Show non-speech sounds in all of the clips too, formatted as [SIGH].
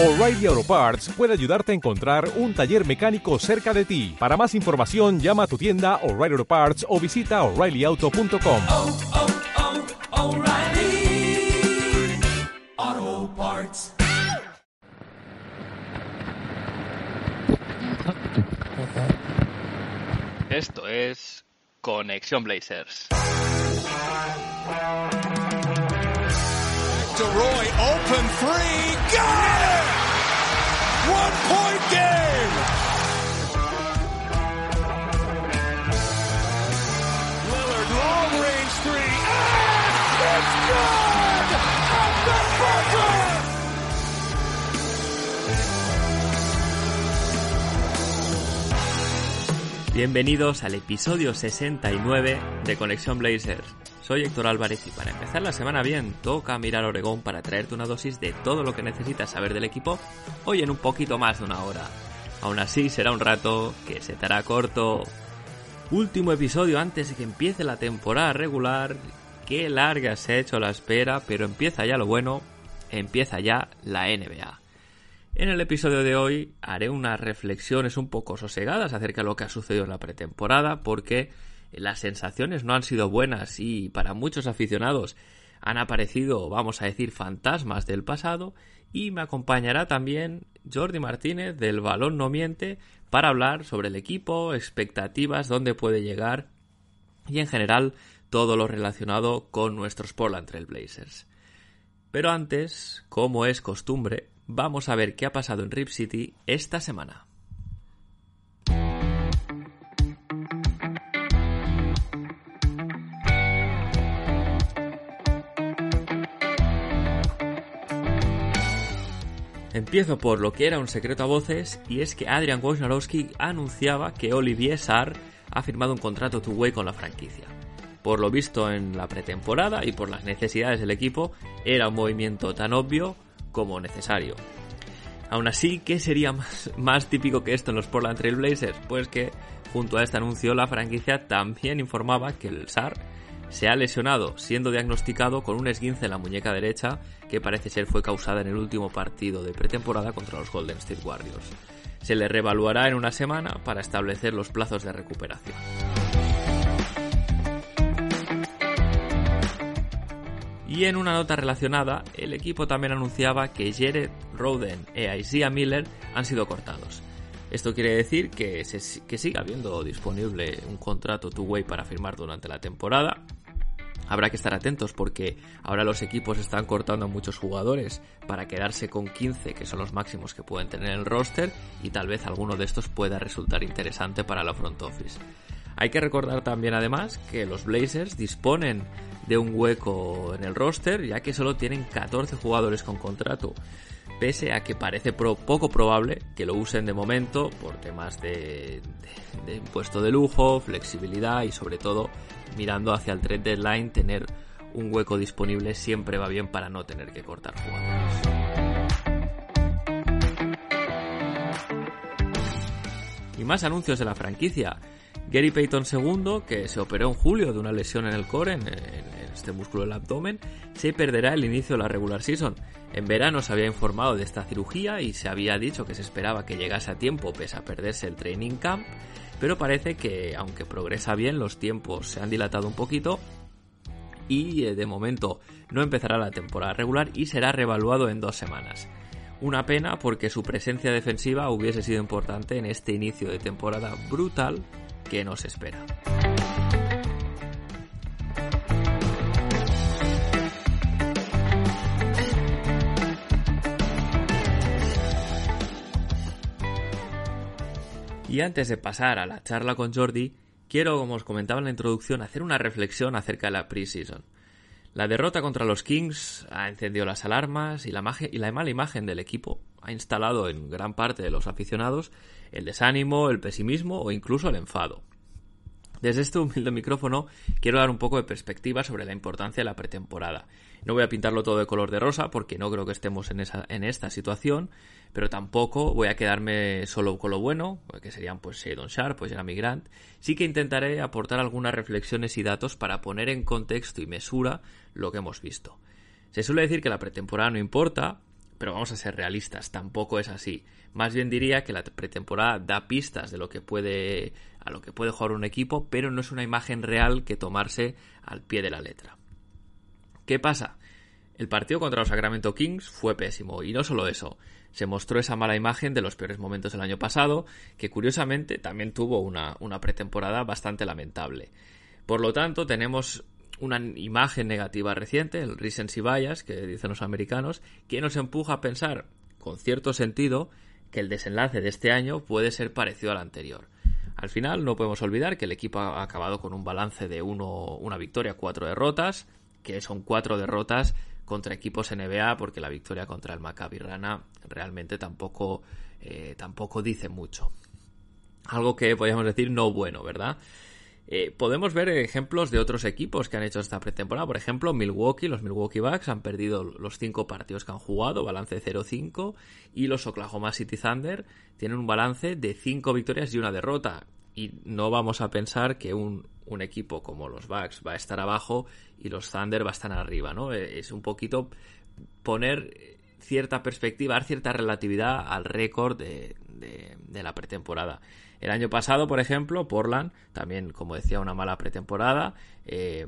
O'Reilly Auto Parts puede ayudarte a encontrar un taller mecánico cerca de ti. Para más información, llama a tu tienda O'Reilly Auto Parts o visita oreillyauto.com. oh, oh, Parts. Esto es Conexión Blazers. DeRoy, open three, got it! One point game! Long range three! Bienvenidos al episodio 69 de Conexión Blazers. Soy Héctor Álvarez y para empezar la semana bien, toca mirar Oregón para traerte una dosis de todo lo que necesitas saber del equipo hoy en un poquito más de una hora. Aún así será un rato que se te hará corto. Último episodio antes de que empiece la temporada regular. Qué larga se ha hecho la espera, pero empieza ya lo bueno, empieza ya la NBA. En el episodio de hoy haré unas reflexiones un poco sosegadas acerca de lo que ha sucedido en la pretemporada, porque las sensaciones no han sido buenas y para muchos aficionados han aparecido, vamos a decir, fantasmas del pasado y me acompañará también Jordi Martínez del Balón No Miente para hablar sobre el equipo, expectativas, dónde puede llegar y en general todo lo relacionado con nuestros Portland Trail Blazers. Pero antes, como es costumbre, vamos a ver qué ha pasado en Rip City esta semana. Empiezo por lo que era un secreto a voces y es que Adrian Wojnarowski anunciaba que Olivier Sarr ha firmado un contrato two-way con la franquicia. Por lo visto en la pretemporada y por las necesidades del equipo, era un movimiento tan obvio como necesario. Aún así, ¿qué sería más, más típico que esto en los Portland Trail Blazers? Pues que junto a este anuncio la franquicia también informaba que el SAR se ha lesionado, siendo diagnosticado con un esguince en la muñeca derecha que parece ser fue causada en el último partido de pretemporada contra los Golden State Warriors. Se le reevaluará en una semana para establecer los plazos de recuperación. Y en una nota relacionada, el equipo también anunciaba que Jared Roden e Isaiah Miller han sido cortados. Esto quiere decir que, se, que siga habiendo disponible un contrato two-way para firmar durante la temporada. Habrá que estar atentos porque ahora los equipos están cortando a muchos jugadores para quedarse con 15 que son los máximos que pueden tener en el roster y tal vez alguno de estos pueda resultar interesante para la front office. Hay que recordar también además que los Blazers disponen de un hueco en el roster ya que solo tienen 14 jugadores con contrato pese a que parece poco probable que lo usen de momento por temas de, de, de, impuesto de lujo, flexibilidad y sobre todo mirando hacia el trade deadline tener un hueco disponible siempre va bien para no tener que cortar jugadores. Y más anuncios de la franquicia. Gary Payton II, que se operó en julio de una lesión en el core, en, en, este músculo del abdomen, se perderá el inicio de la regular season. En verano se había informado de esta cirugía y se había dicho que se esperaba que llegase a tiempo pese a perderse el training camp, pero parece que aunque progresa bien los tiempos se han dilatado un poquito y eh, de momento no empezará la temporada regular y será reevaluado en dos semanas. Una pena porque su presencia defensiva hubiese sido importante en este inicio de temporada brutal que nos espera. Y antes de pasar a la charla con Jordi, quiero, como os comentaba en la introducción, hacer una reflexión acerca de la preseason. La derrota contra los Kings ha encendido las alarmas y la, y la mala imagen del equipo ha instalado en gran parte de los aficionados el desánimo, el pesimismo o incluso el enfado. Desde este humilde micrófono quiero dar un poco de perspectiva sobre la importancia de la pretemporada. No voy a pintarlo todo de color de rosa porque no creo que estemos en, esa, en esta situación, pero tampoco voy a quedarme solo con lo bueno, que serían pues Shadon Sharp, pues Jeremy Grant. Sí que intentaré aportar algunas reflexiones y datos para poner en contexto y mesura lo que hemos visto. Se suele decir que la pretemporada no importa, pero vamos a ser realistas, tampoco es así. Más bien diría que la pretemporada da pistas de lo que puede a lo que puede jugar un equipo, pero no es una imagen real que tomarse al pie de la letra. ¿Qué pasa? El partido contra los Sacramento Kings fue pésimo y no solo eso, se mostró esa mala imagen de los peores momentos del año pasado, que curiosamente también tuvo una, una pretemporada bastante lamentable. Por lo tanto, tenemos una imagen negativa reciente, el recency bias, que dicen los americanos, que nos empuja a pensar, con cierto sentido, que el desenlace de este año puede ser parecido al anterior. Al final, no podemos olvidar que el equipo ha acabado con un balance de uno, una victoria, cuatro derrotas, que son cuatro derrotas contra equipos NBA, porque la victoria contra el Maccabi Rana realmente tampoco, eh, tampoco dice mucho. Algo que podríamos decir no bueno, ¿verdad? Eh, podemos ver ejemplos de otros equipos que han hecho esta pretemporada. Por ejemplo, Milwaukee, los Milwaukee Bucks han perdido los cinco partidos que han jugado, balance 0-5, y los Oklahoma City Thunder tienen un balance de cinco victorias y una derrota. Y no vamos a pensar que un, un equipo como los Bucks va a estar abajo y los Thunder estar arriba, ¿no? Eh, es un poquito poner cierta perspectiva, dar cierta relatividad al récord de, de la pretemporada. El año pasado, por ejemplo, Portland, también, como decía, una mala pretemporada, eh,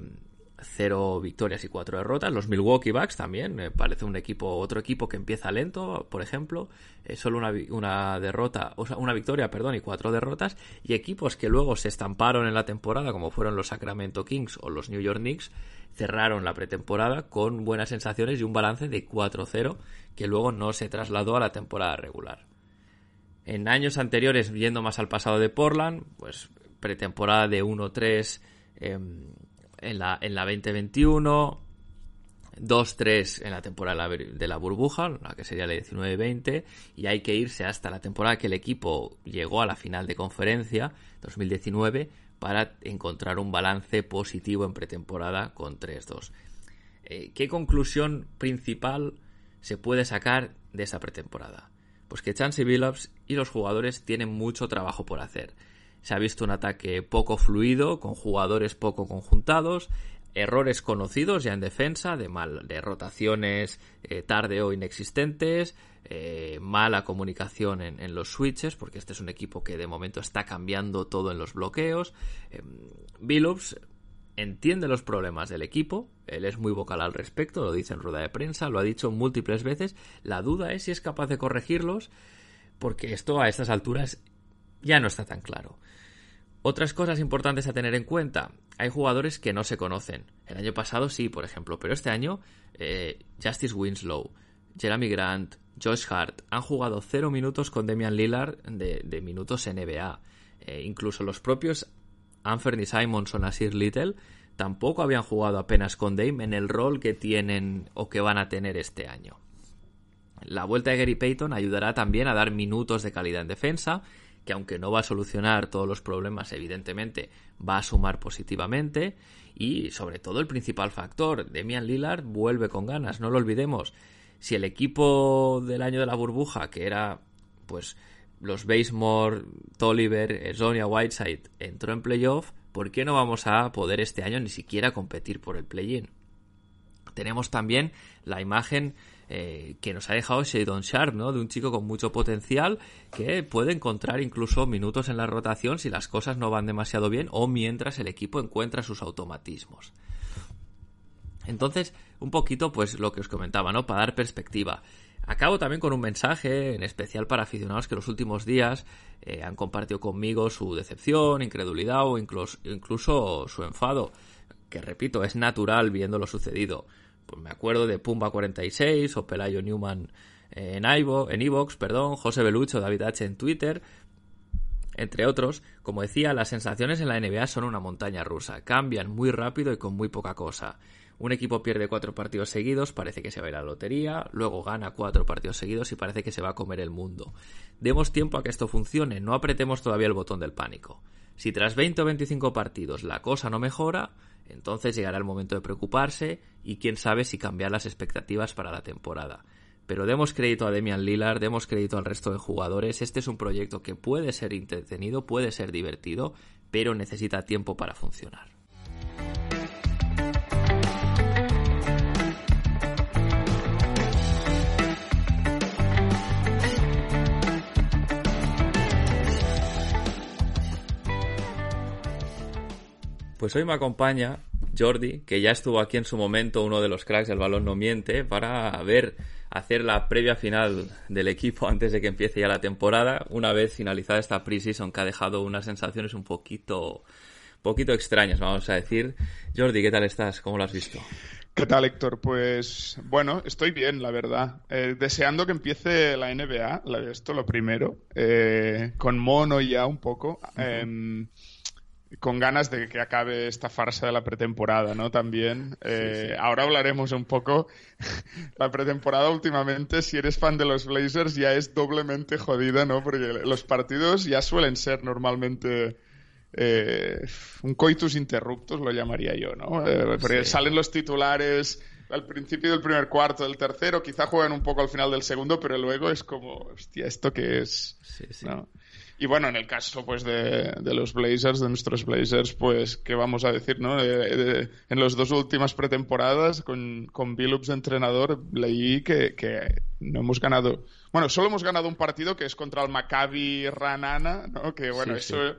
cero victorias y cuatro derrotas. Los Milwaukee Bucks también, me parece un equipo, otro equipo que empieza lento, por ejemplo, eh, solo una, una, derrota, o sea, una victoria, perdón, y cuatro derrotas. Y equipos que luego se estamparon en la temporada, como fueron los Sacramento Kings o los New York Knicks, cerraron la pretemporada con buenas sensaciones y un balance de 4-0 que luego no se trasladó a la temporada regular. En años anteriores, viendo más al pasado de Portland, pues pretemporada de 1-3 em, en, la, en la 2021, 2-3 en la temporada de la burbuja, la que sería la 19-20, y hay que irse hasta la temporada que el equipo llegó a la final de conferencia, 2019, para encontrar un balance positivo en pretemporada con 3-2. Eh, ¿Qué conclusión principal se puede sacar de esa pretemporada? Pues que Chansey Billups y los jugadores tienen mucho trabajo por hacer. Se ha visto un ataque poco fluido, con jugadores poco conjuntados, errores conocidos ya en defensa, de, mal, de rotaciones eh, tarde o inexistentes, eh, mala comunicación en, los switches, porque este es un equipo que de momento está cambiando todo en los bloqueos. Eh, entiende los problemas del equipo, él es muy vocal al respecto, lo dice en rueda de prensa, lo ha dicho múltiples veces, la duda es si es capaz de corregirlos, porque esto a estas alturas ya no está tan claro. Otras cosas importantes a tener en cuenta, hay jugadores que no se conocen. El año pasado sí, por ejemplo, pero este año eh, Justice Winslow, Jeremy Grant, Josh Hart han jugado cero minutos con Demian Lillard de, minutos NBA. Eh, incluso los propios Anthony Simonson a Sir Little tampoco habían jugado apenas con Dame en el rol que tienen o que van a tener este año. La vuelta de Gary Payton ayudará también a dar minutos de calidad en defensa, que aunque no va a solucionar todos los problemas, evidentemente va a sumar positivamente. Y sobre todo el principal factor, Demian Lillard vuelve con ganas, no lo olvidemos. Si el equipo del año de la burbuja, que era pues los Basemore, Tolliver, Sonia Whiteside entró en playoff, ¿por qué no vamos a poder este año ni siquiera competir por el play-in? Tenemos también la imagen eh, que nos ha dejado Shadon Sharp, ¿no? De un chico con mucho potencial que puede encontrar incluso minutos en la rotación si las cosas no van demasiado bien o mientras el equipo encuentra sus automatismos. Entonces, un poquito, pues lo que os comentaba, ¿no? Para dar perspectiva. Acabo también con un mensaje en especial para aficionados que los últimos días eh, han compartido conmigo su decepción, incredulidad o incluso, incluso su enfado, que repito, es natural viendo lo sucedido. Pues me acuerdo de Pumba46 o Pelayo Newman eh, en Ivo, en Evox, perdón, José Belucho, David H en Twitter, entre otros, como decía, las sensaciones en la NBA son una montaña rusa, cambian muy rápido y con muy poca cosa. Un equipo pierde cuatro partidos seguidos, parece que se va a ir a la lotería, luego gana cuatro partidos seguidos y parece que se va a comer el mundo. Demos tiempo a que esto funcione, no apretemos todavía el botón del pánico. Si tras 20 o 25 partidos la cosa no mejora, entonces llegará el momento de preocuparse y quién sabe si cambiar las expectativas para la temporada. Pero demos crédito a Demian Lillard, demos crédito al resto de jugadores. Este es un proyecto que puede ser entretenido, puede ser divertido, pero necesita tiempo para funcionar. Pues hoy me acompaña Jordi, que ya estuvo aquí en su momento, uno de los cracks del balón no miente, para ver, hacer la previa final del equipo antes de que empiece ya la temporada, una vez finalizada esta preseason que ha dejado unas sensaciones un poquito, poquito extrañas, vamos a decir. Jordi, ¿qué tal estás? ¿Cómo lo has visto? ¿Qué tal, Héctor? Pues bueno, estoy bien, la verdad. Eh, deseando que empiece la NBA, la- esto lo primero, eh, con mono ya un poco, con ganas de que acabe esta farsa de la pretemporada, ¿no? También. Eh, Ahora hablaremos un poco. [LAUGHS] la pretemporada últimamente, si eres fan de los Blazers, ya es doblemente jodida, ¿no? Porque los partidos ya suelen ser normalmente eh, un coitus interruptus, lo llamaría yo, ¿no? Eh, porque Sí. salen los titulares al principio del primer cuarto, del tercero, quizá juegan un poco al final del segundo, pero luego es como, hostia, ¿esto qué es? Sí, sí. ¿no? Y bueno, en el caso pues de, de los Blazers, de nuestros Blazers, pues, ¿qué vamos a decir, no? Eh, de- en las dos últimas pretemporadas, con, con Billups de entrenador, leí que, que no hemos ganado... Bueno, solo hemos ganado un partido que es contra el Maccabi Ranana, ¿no? Que bueno, Sí, sí. eso...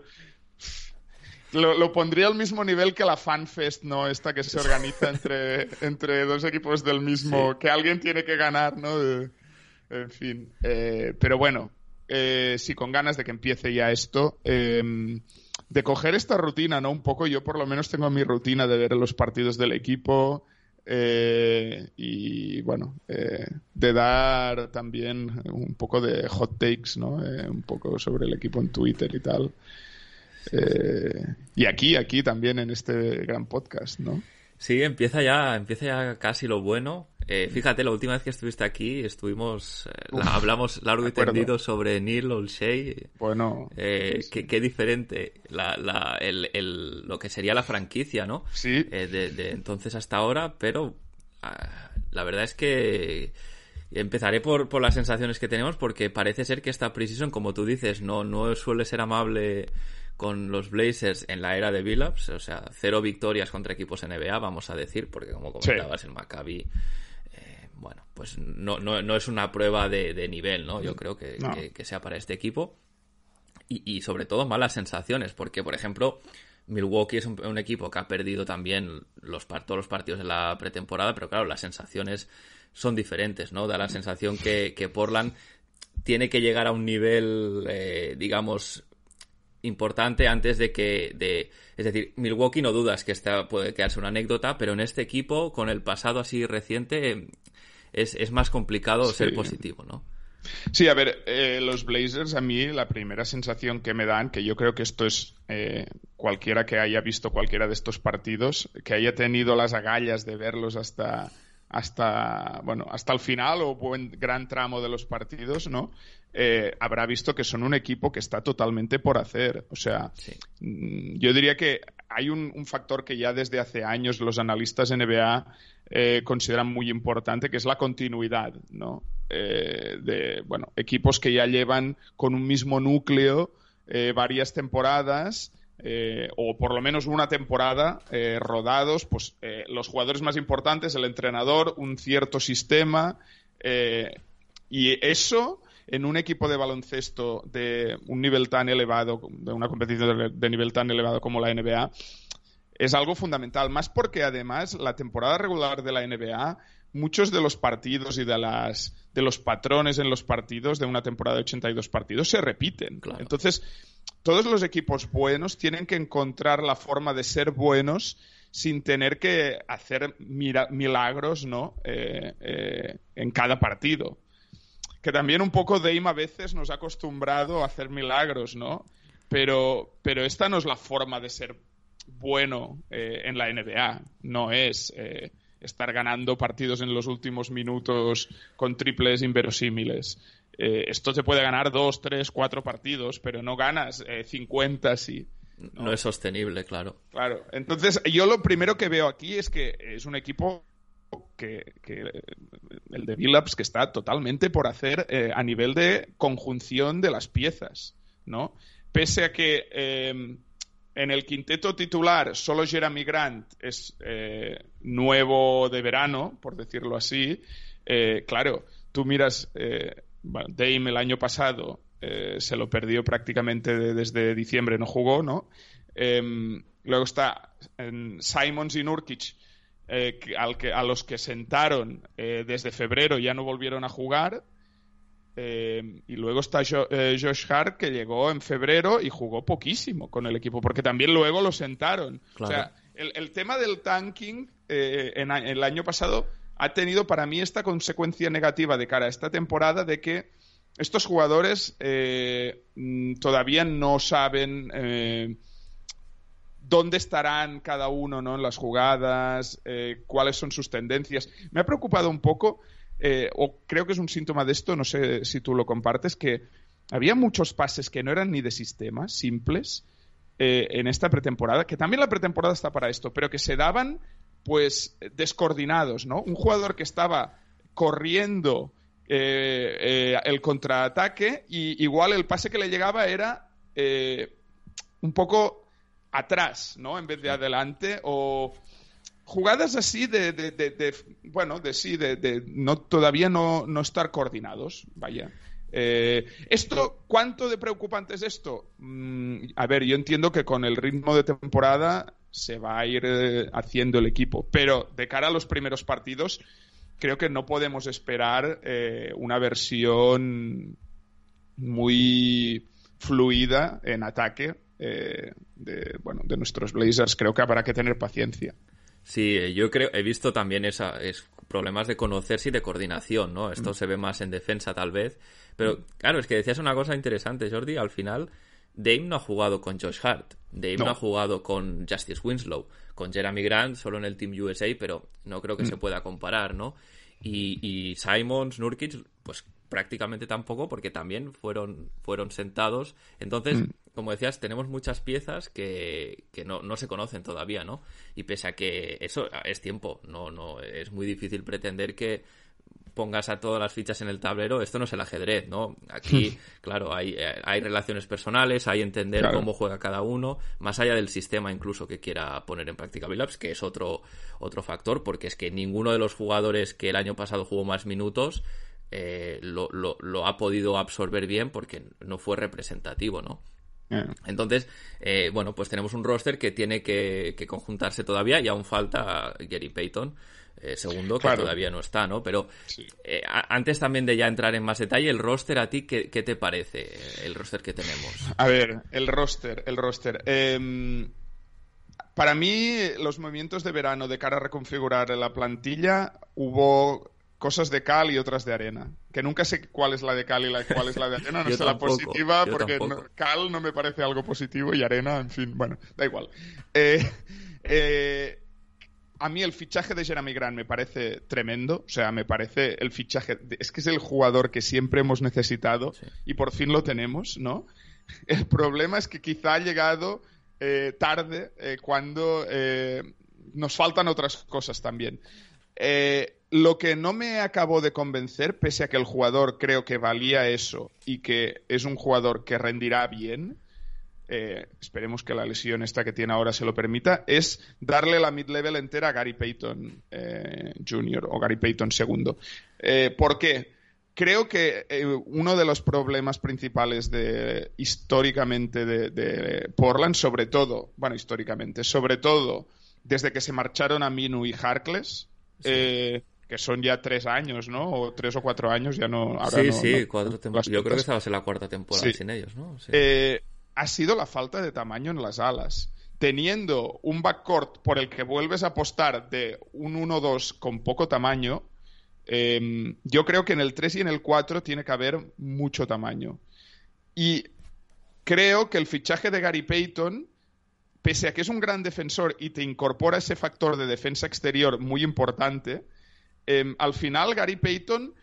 Lo, lo pondría al mismo nivel que la FanFest, ¿no? Esta que se organiza entre, entre dos equipos del mismo, Sí. que alguien tiene que ganar, ¿no? De- en fin. eh, pero bueno, eh, sí, con ganas de que empiece ya esto. eh, de coger esta rutina, ¿no? Un poco, yo por lo menos tengo mi rutina de ver los partidos del equipo. eh, y bueno, eh, de dar también un poco de hot takes, ¿no? Eh, un poco sobre el equipo en Twitter y tal. Eh, y aquí, aquí también en este gran podcast, ¿no? Sí, empieza ya, empieza ya casi lo bueno. Eh, fíjate, la última vez que estuviste aquí estuvimos, eh, la- hablamos largo y tendido sobre Neil Olshey. Bueno, Eh, sí, qué, qué diferente la, la- el- el- lo que sería la franquicia, ¿no? Sí. De, de entonces hasta ahora, pero ah, la verdad es que empezaré por, por las sensaciones que tenemos porque parece ser que esta preseason, como tú dices, no, no suele ser amable con los Blazers en la era de Billups, o sea, cero victorias contra equipos NBA, vamos a decir, porque como comentabas, el Maccabi eh, bueno, pues no, no, no es una prueba de, de nivel, ¿no? Yo creo que, No. que- que sea para este equipo. Y, y sobre todo malas sensaciones, porque, por ejemplo, Milwaukee es un, un equipo que ha perdido también los, todos los partidos de la pretemporada, pero claro, las sensaciones son diferentes, ¿no? Da la sensación que, que Portland tiene que llegar a un nivel, eh, digamos, importante antes de que de es decir Milwaukee no dudas que esta puede quedarse una anécdota pero en este equipo con el pasado así reciente es, es más complicado Sí. ser positivo no Sí, a ver, eh, los Blazers a mí la primera sensación que me dan, que yo creo que esto es eh, cualquiera que haya visto cualquiera de estos partidos, que haya tenido las agallas de verlos hasta hasta bueno hasta el final o buen gran tramo de los partidos, ¿no? Eh, habrá visto que son un equipo que está totalmente por hacer. O sea, Sí. mm, yo diría que hay un, un factor que ya desde hace años los analistas NBA eh, consideran muy importante, que es la continuidad, ¿no? Eh, de, bueno, equipos que ya llevan con un mismo núcleo varias temporadas, eh, o por lo menos una temporada eh, rodados, pues eh, los jugadores más importantes, el entrenador, un cierto sistema, y eso en un equipo de baloncesto de un nivel tan elevado, de una competición de, de nivel tan elevado como la NBA, es algo fundamental, más porque además la temporada regular de la NBA, muchos de los partidos y de, las, de los patrones en los partidos de una temporada de 82 partidos se repiten. Claro. Entonces, todos los equipos buenos tienen que encontrar la forma de ser buenos sin tener que hacer milagros ¿no? Eh, eh, en cada partido. Que también un poco Dame a veces nos ha acostumbrado a hacer milagros, ¿no? Pero, pero esta no es la forma de ser bueno eh, en la NBA. No es estar ganando partidos en los últimos minutos con triples inverosímiles. Eh, esto se puede ganar dos, tres, cuatro partidos, pero no ganas eh, 50 sí. no. es sostenible claro Claro. Entonces, yo lo primero que veo aquí es que es un equipo que, que, eh, el de Billups que está totalmente por hacer eh, a nivel de conjunción de las piezas, ¿no? Pese a que en el quinteto titular solo Jeremy Grant es nuevo de verano, por decirlo así, claro, tú miras, eh, bueno, Dame el año pasado eh, se lo perdió prácticamente de- desde diciembre, no jugó, ¿no? Em, luego está Simons y Nurkic, eh, al que, a los que sentaron eh, desde febrero ya no volvieron a jugar. Em, y luego está Josh Hart, que llegó en febrero y jugó poquísimo con el equipo, porque también luego lo sentaron. O sea, el, tema del tanking en, el año pasado ha tenido para mí esta consecuencia negativa de cara a esta temporada de que estos jugadores mm, todavía no saben dónde estarán cada uno ¿no? en las jugadas, eh, cuáles son sus tendencias. Me ha preocupado un poco, eh, o creo que es un síntoma de esto, no sé si tú lo compartes, que había muchos pases que no eran ni de sistema, simples, eh, en esta pretemporada, que también la pretemporada está para esto, pero que se daban pues descoordinados, ¿no? Un jugador que estaba corriendo el contraataque y igual el pase que le llegaba era un poco atrás, ¿no? En vez de adelante o jugadas así de, de, bueno, de sí, de, no todavía no, no estar coordinados, vaya. Eh, esto, ¿cuánto de preocupante es esto? Mm, a ver, yo entiendo que con el ritmo de temporada se va a ir eh, haciendo el equipo, pero de cara a los primeros partidos, creo que no podemos esperar eh, una versión muy fluida en ataque eh, de, bueno, de nuestros Blazers. Creo que habrá que tener paciencia. Sí, yo creo, he visto también esa, es, problemas de conocerse y de coordinación, ¿no? Esto mm. se ve más en defensa tal vez. Pero claro, es que decías una cosa interesante, Jordi, al final Dame no ha jugado con Josh Hart, Dame no, ha jugado con Justice Winslow, con Jeremy Grant solo en el Team USA, pero no creo que se mm. pueda comparar, ¿no? Y, y Simons, Nurkic, pues prácticamente tampoco porque también fueron, fueron sentados. Entonces, como decías, tenemos muchas piezas que, que no, no, se conocen todavía, ¿no? Y pese a que eso es tiempo, no, no, es muy difícil pretender que pongas a todas las fichas en el tablero, esto no es el ajedrez, ¿no? Aquí, claro, hay, hay relaciones personales, hay entender cómo juega cada uno, más allá del sistema incluso que quiera poner en práctica Billups, que es otro, otro factor, porque es que ninguno de los jugadores que el año pasado jugó más minutos eh, lo, lo, lo, ha podido absorber bien porque no fue representativo, ¿no? Entonces, eh, bueno, pues tenemos un roster que tiene que, conjuntarse todavía y aún falta Gary Payton. Eh, segundo, que todavía no está, ¿no? Pero eh, antes también de ya entrar en más detalle, el roster a ti, ¿qué, te parece el roster que tenemos? A ver, el roster, el roster. Em, para mí, los movimientos de verano de cara a reconfigurar la plantilla, hubo cosas de cal y otras de arena. Que nunca sé cuál es la de cal y la, cuál es la de arena. [LAUGHS] No sé la positiva porque cal no me parece algo positivo y arena, en fin, bueno, da igual. Eh, eh, a mí el fichaje de Jeremy Grant me parece tremendo. O sea, me parece el fichaje. es que es el jugador que siempre hemos necesitado y por fin lo tenemos, ¿no? [LAUGHS] El problema es que quizá ha llegado eh, tarde cuando nos faltan otras cosas también. Eh, lo que no me acabó de convencer, pese a que el jugador creo que valía eso y que es un jugador que rendirá bien, eh, esperemos que la lesión esta que tiene ahora se lo permita, es darle la mid-level entera a Gary Payton eh, Jr. o Gary Payton II. Eh, ¿Por qué? Creo que uno de los problemas principales de históricamente de, Portland, sobre todo, bueno, históricamente, sobre todo desde que se marcharon a Minu y Harkless, que son ya tres años, ¿no? O tres o cuatro años, ya no. sí, sí, cuatro temporadas. Yo creo que esta va a ser la cuarta temporada sin ellos, ¿no? Eh, ha sido la falta de tamaño en las alas. Teniendo un backcourt por el que vuelves a apostar de un 1-2 con poco tamaño, em, yo creo que en el 3 y en el 4 tiene que haber mucho tamaño. Y creo que el fichaje de Gary Payton, pese a que es un gran defensor y te incorpora ese factor de defensa exterior muy importante, Em, al final, Gary Payton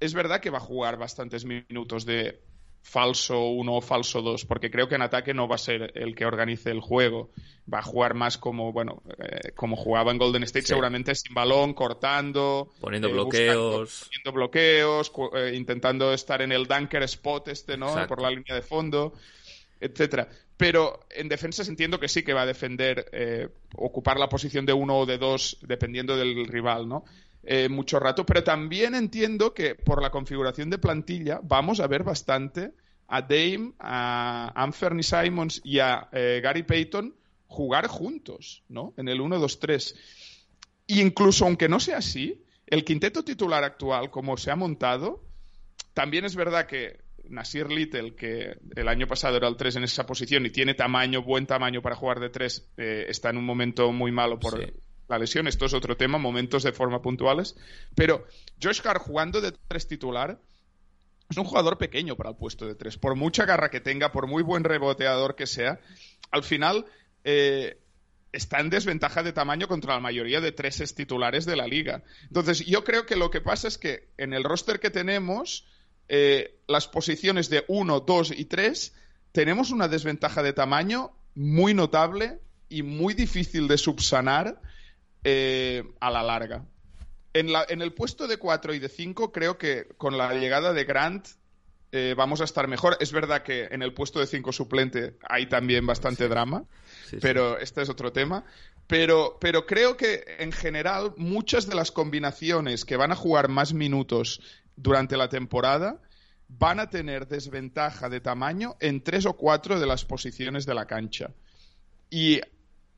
es verdad que va a jugar bastantes minutos de falso 1 o falso 2, porque creo que en ataque no va a ser el que organice el juego. Va a jugar más como, bueno, eh, como jugaba en Golden State, seguramente sin balón, cortando, poniendo eh, bloqueos, poniendo bloqueos, eh, intentando estar en el dunker spot este, ¿no? Por la línea de fondo, etcétera. Pero en defensa entiendo que sí que va a defender, ocupar la posición de uno o de dos, dependiendo del rival, ¿no? Eh, mucho rato, pero también entiendo que por la configuración de plantilla vamos a ver bastante a Dame, a Anthony Simons y a eh, Gary Payton jugar juntos, ¿no? En el 1-2-3. Y incluso aunque no sea así, el quinteto titular actual, como se ha montado, también es verdad que Nasir Little, que el año pasado era el 3 en esa posición y tiene tamaño, buen tamaño para jugar de 3, eh, está en un momento muy malo por. La lesión. Esto es otro tema, momentos de forma puntuales. Pero Josh Hart jugando de 3 titular es un jugador pequeño para el puesto de 3. Por mucha garra que tenga, por muy buen reboteador que sea, al final eh, está en desventaja de tamaño contra la mayoría de treses titulares de la liga. Entonces, yo creo que lo que pasa es que en el roster que tenemos, eh, las posiciones de 1, 2 y 3, tenemos una desventaja de tamaño muy notable y muy difícil de subsanar eh, a la larga. En, la- en el puesto de 4 y de 5, creo que con la llegada de Grant eh, vamos a estar mejor. Es verdad que en el puesto de 5 suplente hay también bastante drama, Sí, sí. pero este es otro tema. Pero, pero creo que en general muchas de las combinaciones que van a jugar más minutos durante la temporada van a tener desventaja de tamaño en tres o cuatro de las posiciones de la cancha. Y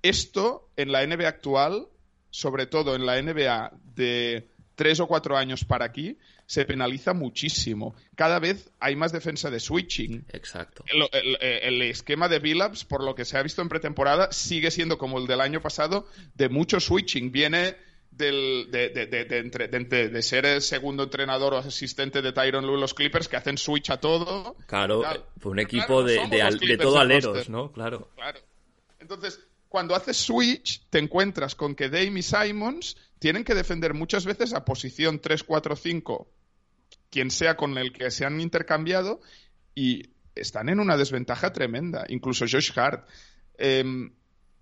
esto en la NBA actual, sobre todo en la NBA de tres o cuatro años para aquí, se penaliza muchísimo. Cada vez hay más defensa de switching. Exacto. El, el- el esquema de Billups, por lo que se ha visto en pretemporada, sigue siendo como el del año pasado, de mucho switching. Viene del- de, de- de- de entre- de- de- de ser el segundo entrenador o asistente de Tyron Lue los Clippers, que hacen switch a todo. Claro, Claro. un Claro, equipo no de, todo aleros. ¿no? Claro. Claro. Entonces, cuando haces switch, te encuentras con que Dame y Simons tienen que defender muchas veces a posición 3, 4, 5, quien sea con el que se han intercambiado, y están en una desventaja tremenda. Incluso Josh Hart. Em,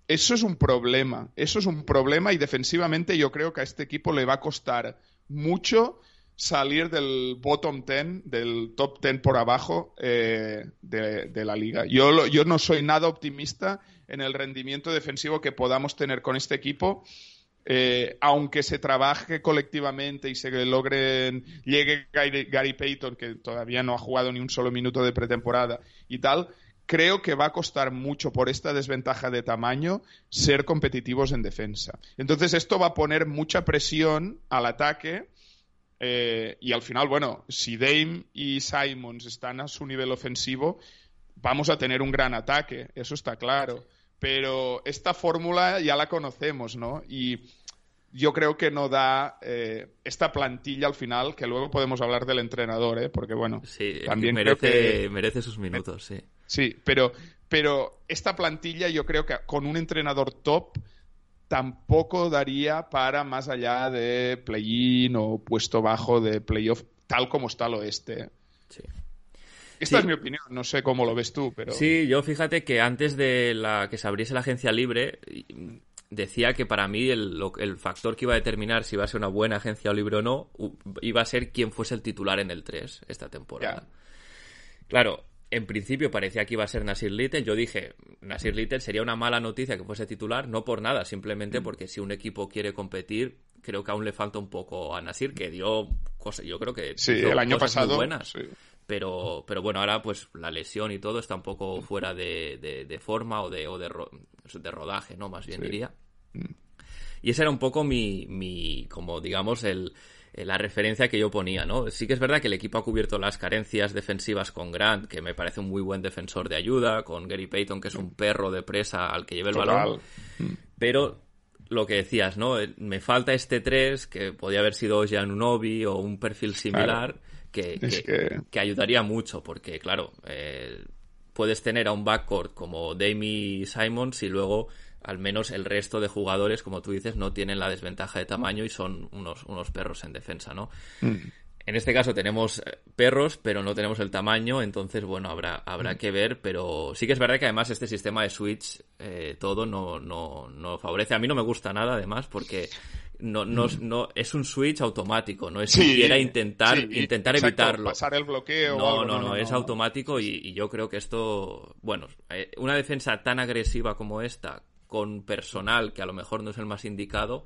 eso es un problema. Eso es un problema y defensivamente yo creo que a este equipo le va a costar mucho salir del bottom 10, del top 10 por abajo eh, de, de la liga. Yo, yo no soy nada optimista en el rendimiento defensivo que podamos tener con este equipo. eh, aunque se trabaje colectivamente y se logren, llegue Gary, Payton, que todavía no ha jugado ni un solo minuto de pretemporada y tal, creo que va a costar mucho por esta desventaja de tamaño ser competitivos en defensa. Entonces esto va a poner mucha presión al ataque eh, y al final, bueno, si Dame y Simons están a su nivel ofensivo, vamos a tener un gran ataque, eso está claro. Pero esta fórmula ya la conocemos, ¿no? Y yo creo que no da eh, esta plantilla al final, que luego podemos hablar del entrenador, ¿eh? Porque bueno, Sí, también merece, creo que merece sus minutos, sí. Sí, pero, pero esta plantilla yo creo que con un entrenador top tampoco daría para más allá de play-in o puesto bajo de playoff, tal como está el oeste. sí. Esta Sí. es mi opinión, no sé cómo lo ves tú, pero... Sí, yo fíjate que antes de la que se abriese la agencia libre, y- decía que para mí el, factor que iba a determinar si iba a ser una buena agencia libre o no, iba a ser quién fuese el titular en el 3 esta temporada. Claro, en principio parecía que iba a ser Nasir Little. Yo dije, Nasir Little sería una mala noticia que fuese titular, no por nada, simplemente Mm. porque si un equipo quiere competir, creo que aún le falta un poco a Nasir, que dio cosas, yo creo que Sí, el año cosas muy pasado... buenas sí. Pero, pero bueno, ahora pues la lesión y todo está un poco fuera de, de- de forma o de, o de, ro- de rodaje, ¿no? Más bien Sí. diría. Y esa era un poco mi, mi como digamos, el, la referencia que yo ponía, ¿no? Sí que es verdad que el equipo ha cubierto las carencias defensivas con Grant, que me parece un muy buen defensor de ayuda, con Gary Payton, que es un perro de presa al que lleva el Total. balón. Pero lo que decías, ¿no? Me falta este 3, que podía haber sido Giannunobi o un perfil similar, que, que- que- que ayudaría mucho, porque claro, eh, puedes tener a un backcourt como Dami Simons y luego al menos el resto de jugadores, como tú dices, no tienen la desventaja de tamaño y son unos, unos perros en defensa, ¿no? En este caso tenemos eh, perros, pero no tenemos el tamaño, entonces, bueno, habrá, habrá que ver, pero sí que es verdad que además este sistema de Switch, eh, todo no, no, no favorece. A mí no me gusta nada, además, porque no, no, no, es un Switch automático, no es Sí, siquiera intentar, sí, intentar exacto, evitarlo. Pasar el bloqueo o No, algo, no, no, es automático y, y yo creo que esto, bueno, eh, una defensa tan agresiva como esta, con personal que a lo mejor no es el más indicado,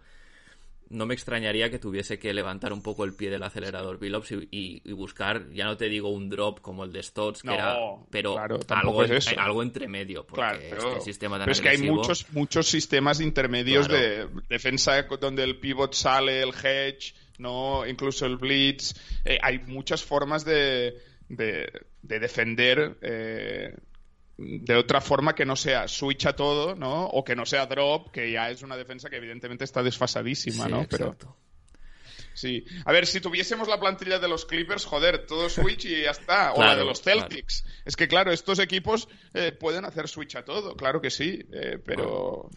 no me extrañaría que tuviese que levantar un poco el pie del acelerador Billups y, y, buscar, ya no te digo un drop como el de Stotts, que No, era, pero claro, algo, es algo entre medio, porque Claro, este sistema tan pero es que hay muchos, muchos sistemas intermedios Claro. de defensa donde el pivot sale, el hedge, no, incluso el blitz. Eh, hay muchas formas de, de, de defender eh, de otra forma que no sea switch a todo, ¿no? O que no sea drop, que ya es una defensa que evidentemente está desfasadísima, Sí, ¿no? Pero exacto. sí. A ver, si tuviésemos la plantilla de los Clippers, joder, todo switch y ya está. o la de los claro. Celtics. Es que claro, estos equipos eh, pueden hacer switch a todo, claro que sí, eh, pero